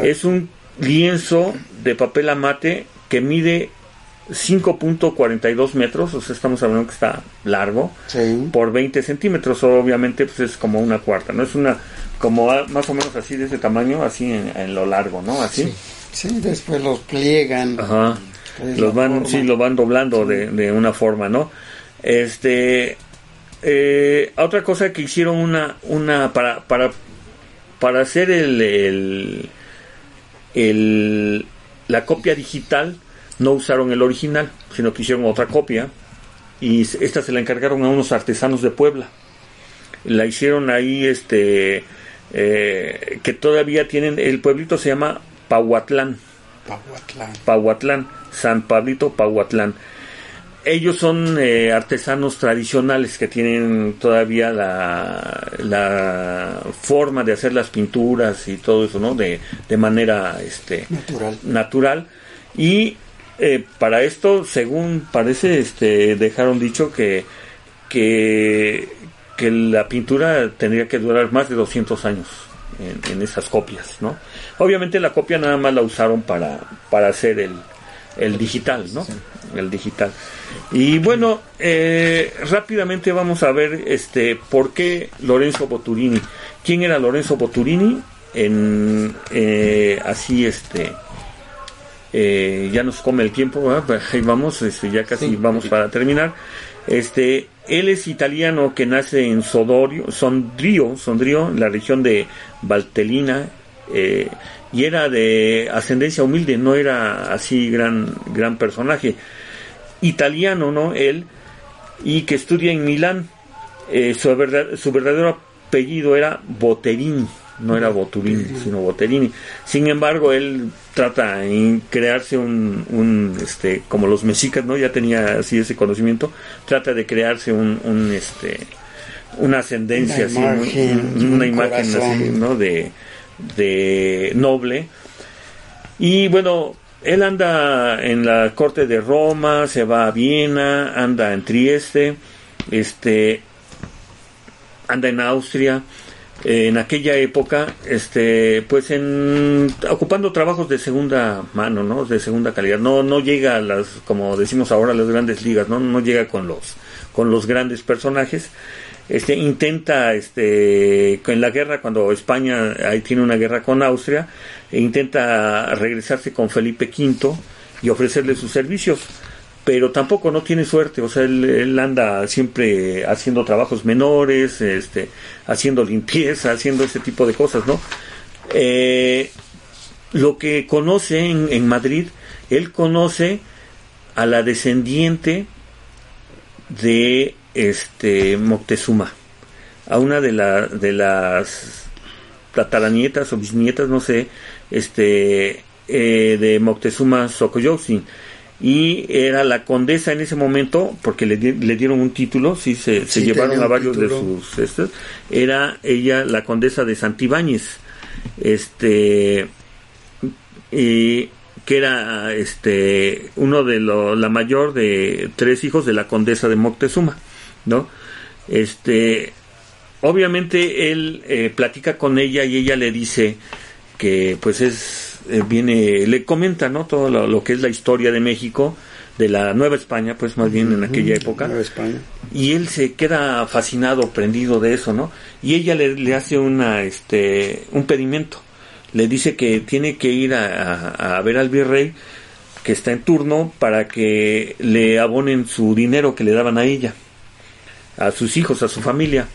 Es un lienzo de papel amate que mide 5.42 metros, o sea, estamos hablando que está largo, por 20 centímetros, obviamente pues es como una cuarta, ¿no? Es una, como más o menos así de ese tamaño, así en, lo largo, ¿no? Así. Sí. después los pliegan. Ajá los van sí lo van doblando de, de, una forma no este eh, otra cosa que hicieron una una para para para hacer el, el, el la copia digital no usaron el original sino que hicieron otra copia y esta se la encargaron a unos artesanos de Puebla. La hicieron ahí este eh, que todavía tienen el pueblito se llama Pahuatlán. Pahuatlán. Pahuatlán San Pablito Pahuatlán. Ellos son eh, artesanos tradicionales que tienen todavía la, la, forma de hacer las pinturas y todo eso, ¿no? De, de manera este, natural. natural. Y eh, para esto, según parece, este, dejaron dicho que, que, que la pintura tendría que durar más de 200 años en, esas copias, ¿no? Obviamente la copia nada más la usaron para, para hacer el, el digital, ¿no? El digital. Y bueno, eh, rápidamente vamos a ver este por qué Lorenzo Boturini. ¿Quién era Lorenzo Boturini? En eh, así este eh, ya nos come el tiempo, ahí vamos, este, ya casi vamos para terminar. Este, él es italiano que nace en Sodorio, Sondrio, Sondrio, la región de Valtellina, eh, y era de ascendencia humilde, no era así gran, gran personaje. Italiano, ¿no? Él, y que estudia en Milán. Eh, su, su verdadero apellido era Boterini no era Boturini, sino Boterini. Sin embargo, él trata de crearse un, este, como los mexicas, ¿no? Ya tenía así ese conocimiento, trata de crearse un, un este, una ascendencia, una imagen, una imagen así, ¿no? De, de noble. Y bueno, él anda en la corte de Roma, se va a Viena, anda en Trieste, este, anda en Austria en aquella época, este, pues en ocupando trabajos de segunda mano, ¿no? De segunda calidad. No, no llega a las, como decimos ahora, las grandes ligas, ¿no? No llega con los, con los grandes personajes. Este, intenta, este, en la guerra, cuando España ahí tiene una guerra con Austria, intenta regresarse con Felipe V y ofrecerle sus servicios pero tampoco no tiene suerte, o sea, él, anda siempre haciendo trabajos menores, este, haciendo limpieza, haciendo ese tipo de cosas, ¿no? Eh, lo que conoce en, Madrid, él conoce a la descendiente de este Moctezuma, a una de, la, de las tataranietas o bisnietas, no sé, este, eh, de Moctezuma Xocoyotzin. Y era la condesa en ese momento, porque le, le dieron un título, sí, se, se llevaron a varios de sus... Estos, era ella la condesa de Santibáñez, este, y que era este uno de los la mayor de tres hijos de la condesa de Moctezuma, ¿no? Este, obviamente él eh, platica con ella y ella le dice que pues es eh, viene, le comenta, ¿no? Todo lo, que es la historia de México, de la Nueva España, pues más bien en aquella época. Y él se queda fascinado, prendido de eso, ¿no? Y ella le, hace una, este, un pedimento. Le dice que tiene que ir a, a ver al virrey que está en turno para que le abonen su dinero que le daban a ella, a sus hijos, a su familia.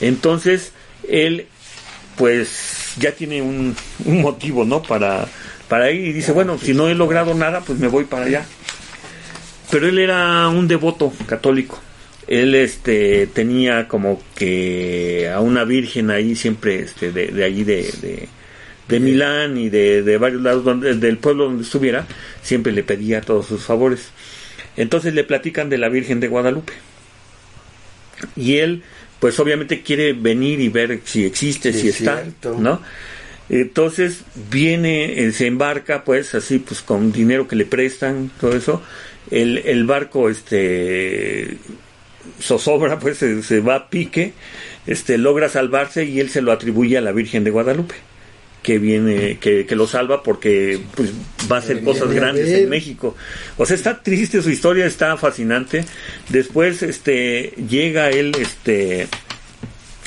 Entonces, él, pues, ya tiene un, un motivo, ¿no? Para, para ir y dice, bueno, si no he logrado nada, pues me voy para allá. Pero él era un devoto católico. Él este tenía como que a una virgen ahí siempre este de, de allí de, de, Milán y de, de, varios lados donde, del pueblo donde estuviera, siempre le pedía todos sus favores. Entonces le platican de la Virgen de Guadalupe. Y él, pues obviamente quiere venir y ver si existe, si está, ¿no? Entonces viene, eh, se embarca pues así pues con dinero que le prestan, todo eso. El, el barco este zozobra pues se, va a pique, este logra salvarse y él se lo atribuye a la Virgen de Guadalupe que viene, que, que, lo salva porque pues, va a hacer cosas grandes en México. O sea, está triste su historia, está fascinante. Después, este, llega él, este,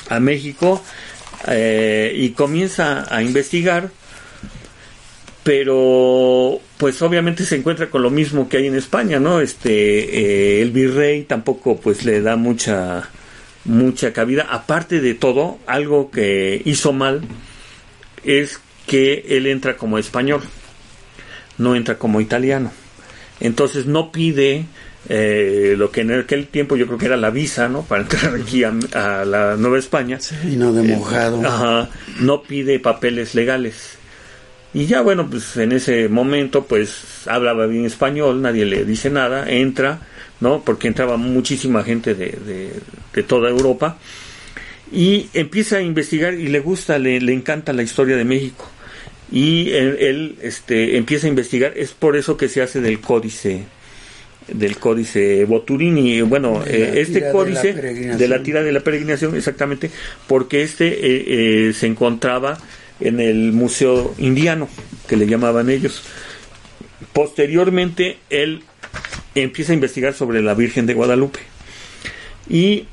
a México eh, y comienza a investigar, pero pues obviamente se encuentra con lo mismo que hay en España, ¿no? Este, eh, el virrey tampoco pues le da mucha mucha cabida. Aparte de todo, algo que hizo mal es que él entra como español, no entra como italiano. Entonces no pide eh, lo que en aquel tiempo yo creo que era la visa, ¿no? Para entrar aquí a, la Nueva España. y no de eh, mojado. ajá, no pide papeles legales. Y ya bueno, pues en ese momento pues hablaba bien español, nadie le dice nada, entra, ¿no? Porque entraba muchísima gente de, de, toda Europa. Y empieza a investigar y le gusta, le, le encanta la historia de México. Y él, él, este, empieza a investigar, es por eso que se hace del códice del códice Boturini. Bueno, eh, este códice de la, tira de la peregrinación, exactamente, porque este eh, eh, se encontraba en el Museo Indiano, que le llamaban ellos. Posteriormente, él empieza a investigar sobre la Virgen de Guadalupe y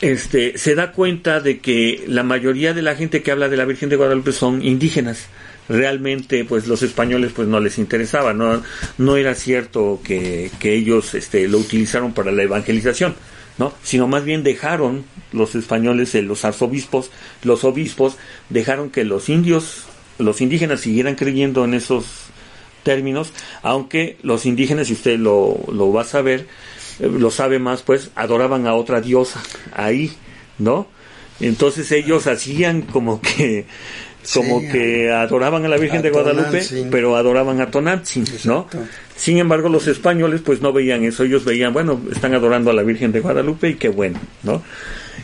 este, se da cuenta de que la mayoría de la gente que habla de la Virgen de Guadalupe son indígenas. Realmente pues los españoles pues no les interesaba no no era cierto que, que ellos este lo utilizaron para la evangelización no sino más bien dejaron los españoles eh, los arzobispos los obispos dejaron que los indios los indígenas siguieran creyendo en esos términos aunque los indígenas si usted lo, lo va a saber lo sabe más pues adoraban a otra diosa ahí no entonces ellos hacían como que como que adoraban a la Virgen de Guadalupe, pero adoraban a Tonantzin, ¿no? Sin embargo, los españoles pues no veían eso, ellos veían, bueno, están adorando a la Virgen de Guadalupe y qué bueno, ¿no?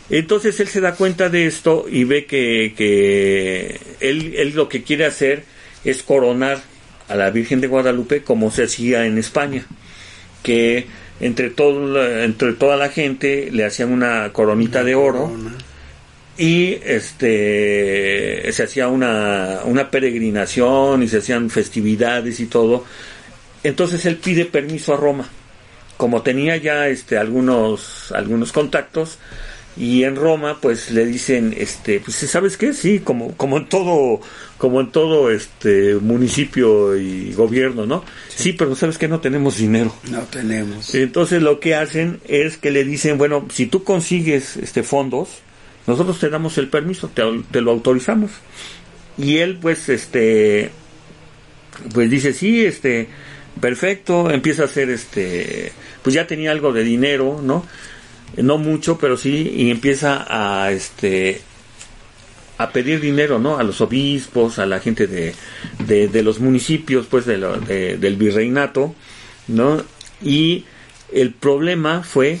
Entonces él se da cuenta de esto y ve que, que él, él lo que quiere hacer es coronar a la Virgen de Guadalupe como se hacía en España, que entre, todo, entre toda la gente le hacían una coronita de oro y este se hacía una, una peregrinación y se hacían festividades y todo. Entonces él pide permiso a Roma. Como tenía ya este algunos algunos contactos y en Roma pues le dicen este pues sabes qué sí como como en todo como en todo este municipio y gobierno no sí, sí pero sabes que no tenemos dinero. No tenemos. Entonces lo que hacen es que le dicen bueno si tú consigues este fondos nosotros te damos el permiso, te, lo autorizamos. Y él pues este pues dice, "Sí, este perfecto", empieza a hacer este pues ya tenía algo de dinero, ¿no? No mucho, pero sí y empieza a este a pedir dinero, ¿no? A los obispos, a la gente de, de, los municipios, pues, de, del virreinato, ¿no? Y el problema fue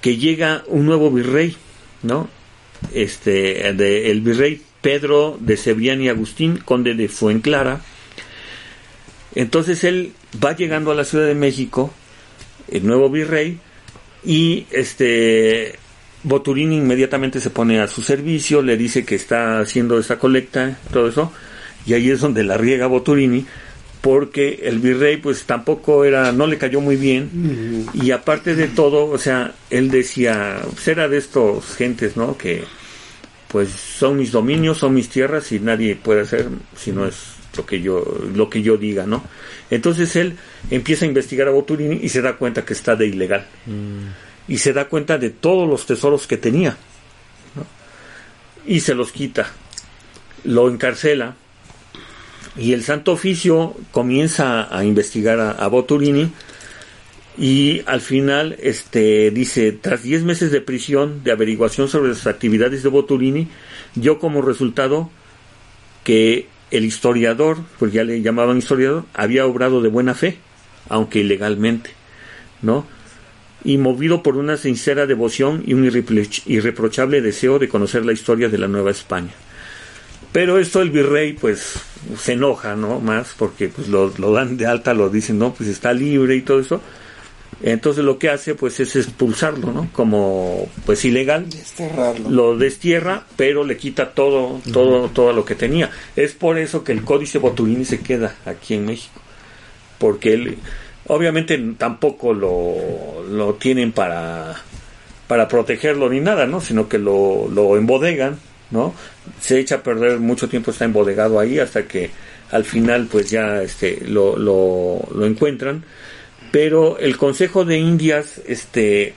que llega un nuevo virrey, ¿no? Este, de el virrey Pedro de Cebrián y Agustín, conde de Fuenclara. Entonces él va llegando a la Ciudad de México, el nuevo virrey, y este Boturini inmediatamente se pone a su servicio, le dice que está haciendo esa colecta, todo eso, y ahí es donde la riega Boturini, porque el virrey pues tampoco era, no le cayó muy bien y aparte de todo, o sea, él decía, pues era de estos gentes, ¿no? Que pues son mis dominios, son mis tierras y nadie puede hacer si no es lo que yo lo que yo diga, ¿no? Entonces él empieza a investigar a Boturini y se da cuenta que está de ilegal. Y se da cuenta de todos los tesoros que tenía. Y se los quita. Lo encarcela y el Santo Oficio comienza a investigar a, Boturini y al final este dice tras 10 meses de prisión de averiguación sobre las actividades de Boturini dio como resultado que el historiador porque ya le llamaban historiador había obrado de buena fe aunque ilegalmente no y movido por una sincera devoción y un irreprochable deseo de conocer la historia de la Nueva España pero esto el virrey pues se enoja, ¿no? Más porque pues lo, dan de alta, lo dicen, no, pues está libre y todo eso. Entonces lo que hace pues es expulsarlo, ¿no? Como pues ilegal. Desterrarlo. Lo destierra, pero le quita todo, todo, todo lo que tenía. Es por eso que el códice Boturini se queda aquí en México. Porque él, obviamente tampoco lo, lo tienen para, para protegerlo ni nada, ¿no? Sino que lo, lo embodegan ¿no? Se echa a perder mucho tiempo, está embodegado ahí hasta que al final pues ya este, lo, lo, encuentran. Pero el Consejo de Indias, este,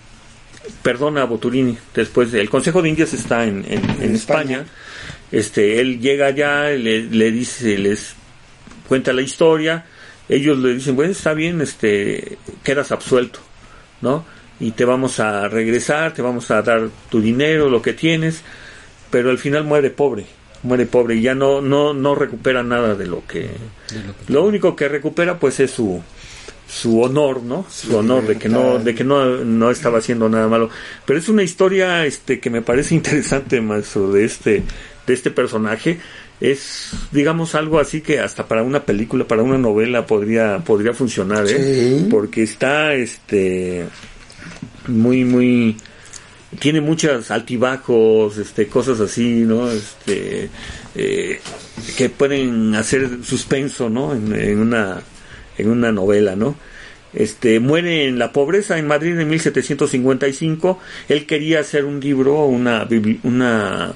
perdona a Boturini, después el Consejo de Indias está en, en, España. Este, él llega allá, le, le dice, les cuenta la historia, ellos le dicen, bueno, está bien, este, quedas absuelto, ¿no? Y te vamos a regresar, te vamos a dar tu dinero, lo que tienes, pero al final muere pobre, muere pobre y ya no no no recupera nada de lo que, lo, único que recupera pues es su su honor, ¿no? Su honor de que no de que no, no estaba haciendo nada malo. Pero es una historia este que me parece [LAUGHS] interesante, maestro, de este de este personaje es digamos algo así que hasta para una película para una novela podría podría funcionar ¿eh? porque está este muy muy tiene muchos altibajos este cosas así no este eh, que pueden hacer suspenso no en, una en una novela no este muere en la pobreza en Madrid en 1755 él quería hacer un libro una una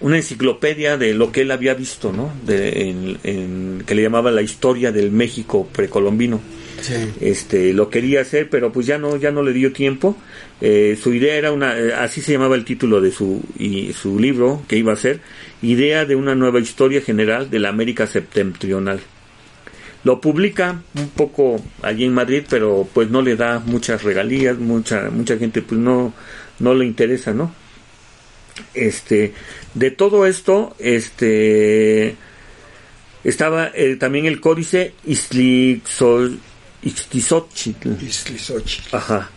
una enciclopedia de lo que él había visto, ¿no? De, en, que le llamaba la historia del México precolombino. Este, lo quería hacer, pero pues ya no, ya no le dio tiempo. Eh, su idea era una, eh, así se llamaba el título de su, y, su libro que iba a ser, Idea de una nueva historia general de la América septentrional. Lo publica un poco allí en Madrid, pero pues no le da muchas regalías, mucha, mucha gente pues no, no le interesa, ¿no? Este, de todo esto, este, estaba eh, también el códice Ixtlizochitl, Ajá,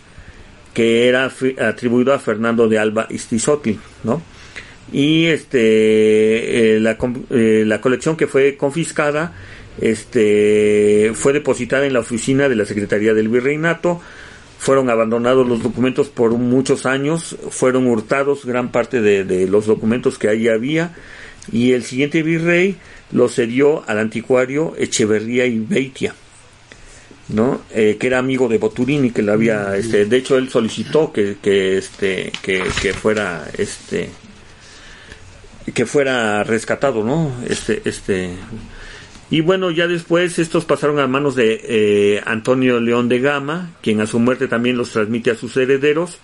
que era atribuido a Fernando de Alba Ixtlizotl, ¿no? Y este, eh, la, eh, la colección que fue confiscada, este, fue depositada en la oficina de la Secretaría del Virreinato, fueron abandonados los documentos por muchos años, fueron hurtados gran parte de, los documentos que ahí había y el siguiente virrey lo cedió al anticuario Echeverría y Beitia. ¿no? Eh, que era amigo de Boturini que le había este, de hecho él solicitó que, que este que, que, fuera este que fuera rescatado no este este y bueno, ya después estos pasaron a manos de eh, Antonio León de Gama, quien a su muerte también los transmite a sus herederos.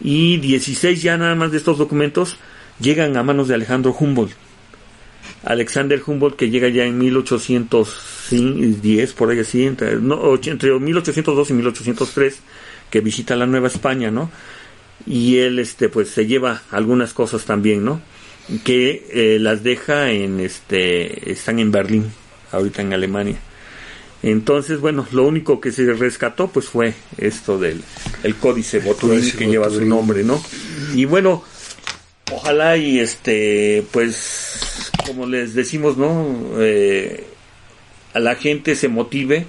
Y 16 ya nada más de estos documentos llegan a manos de Alejandro Humboldt. Alexander Humboldt que llega ya en 1810, por ahí así, entre, entre 1802 y 1803, que visita la Nueva España, ¿no? Y él, este, pues se lleva algunas cosas también, ¿no? Que eh, las deja en, este, están en Berlín ahorita en Alemania. Entonces, bueno, lo único que se rescató pues fue esto del el códice Boturini que lleva su nombre, ¿no? Y bueno, ojalá y este, pues, como les decimos, ¿no? Eh, a la gente se motive,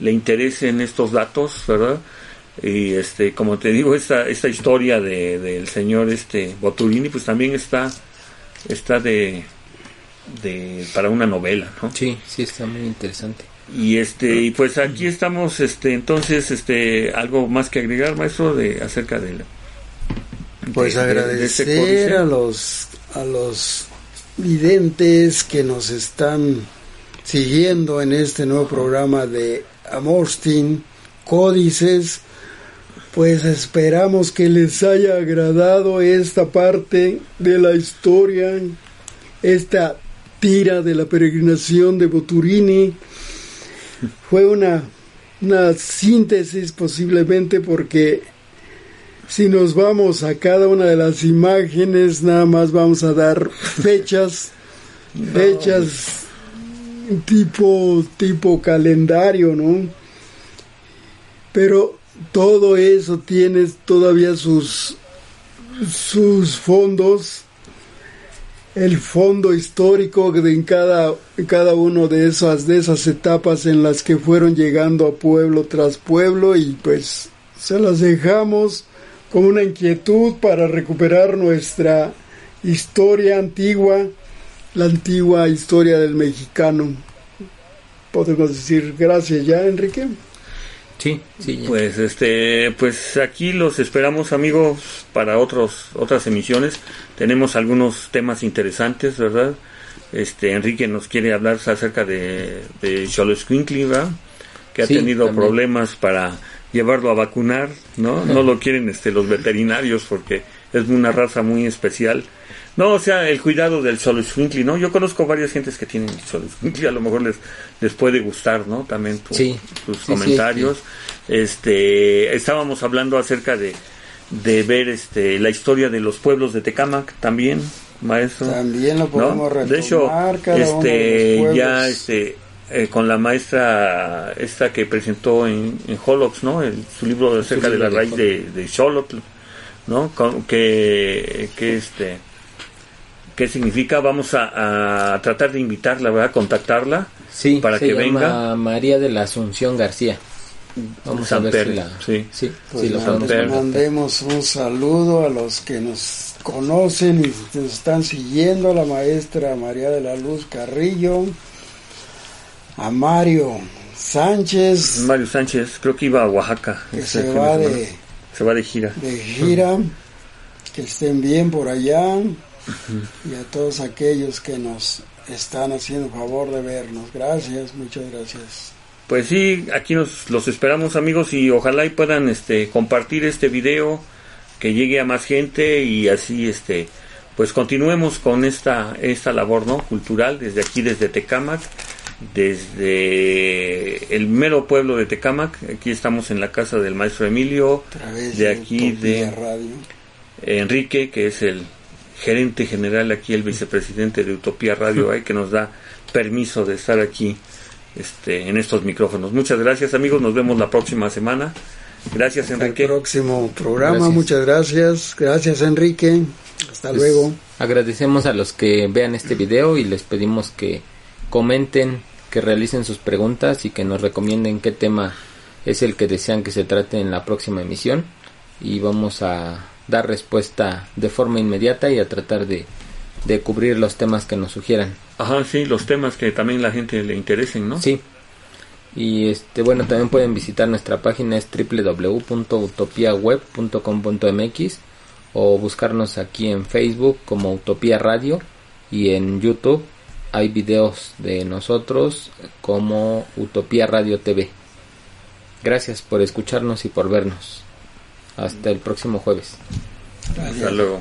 le interese en estos datos, ¿verdad? Y este, como te digo, esta, esta historia de, del señor este Boturini, pues también está, está de, de para una novela, ¿no? Sí, sí está muy interesante. Y este y pues aquí estamos este entonces este algo más que agregar, maestro, de acerca de la pues agradecer a los a los videntes que nos están siguiendo en este nuevo programa de Amorstin Códices. Pues esperamos que les haya agradado esta parte de la historia, esta tira de la peregrinación de Boturini. Fue una, una síntesis posiblemente porque si nos vamos a cada una de las imágenes, nada más vamos a dar fechas, [LAUGHS] fechas tipo, tipo calendario, ¿no? Pero todo eso tiene todavía sus, sus fondos el fondo histórico de en cada, cada uno de esas, de esas etapas en las que fueron llegando a pueblo tras pueblo y pues se las dejamos con una inquietud para recuperar nuestra historia antigua, la antigua historia del mexicano. Podemos decir gracias ya, Enrique. Sí, sí. Pues este, pues aquí los esperamos amigos para otros otras emisiones. Tenemos algunos temas interesantes, ¿verdad? Este Enrique nos quiere hablar acerca de de Cholos ¿verdad? Que ha tenido problemas para llevarlo a vacunar, ¿no? No lo quieren este los veterinarios porque es una raza muy especial no, o sea, el cuidado del Xoloscuintli, ¿no? Yo conozco varias gentes que tienen Xoloscuintli, a lo mejor les, les puede gustar, ¿no? También tus comentarios. este, estábamos hablando acerca de, de ver este la historia de los pueblos de Tecamac también, maestro. También lo podemos ¿no? De hecho, este, ya este eh, con la maestra esta que presentó en, en Holox, ¿no? El, su libro acerca de la raíz de, de Xolotl, ¿no? que, que este qué significa. Vamos a, a tratar de invitarla, ¿verdad? Contactarla Sí, para se que llama venga. María de la Asunción García. Vamos a ver si la... sí. sí, Pues mandemos un saludo a los que nos conocen y nos están siguiendo, a la maestra María de la Luz Carrillo, a Mario Sánchez, Mario Sánchez, creo que iba a Oaxaca. que este se va de, Se va de gira. de gira, que estén bien por allá, y a todos aquellos que nos están haciendo favor de vernos. Gracias, muchas gracias. Pues sí, aquí nos los esperamos amigos y ojalá y puedan este compartir este video que llegue a más gente y así este pues continuemos con esta esta labor no cultural desde aquí desde Tecámac desde el mero pueblo de Tecámac aquí estamos en la casa del maestro Emilio de aquí de Radio. Enrique que es el gerente general aquí el vicepresidente de Utopía Radio [LAUGHS] ahí, que nos da permiso de estar aquí este, en estos micrófonos. Muchas gracias amigos, nos vemos la próxima semana. Gracias Hasta el Enrique. próximo programa. Gracias. Muchas gracias. Gracias, Enrique. Hasta Pues, luego. Agradecemos a los que vean este video y les pedimos que comenten, que realicen sus preguntas y que nos recomienden qué tema es el que desean que se trate en la próxima emisión y vamos a dar respuesta de forma inmediata y a tratar de, de cubrir los temas que nos sugieran. Ajá, sí, los temas que también la gente le interesen, ¿no? Sí. Y este bueno, también pueden visitar nuestra página es www.utopiaweb.com.mx o buscarnos aquí en Facebook como Utopía Radio y en YouTube hay videos de nosotros como Utopía Radio TV. Gracias por escucharnos y por vernos. Hasta el próximo jueves. Hasta luego.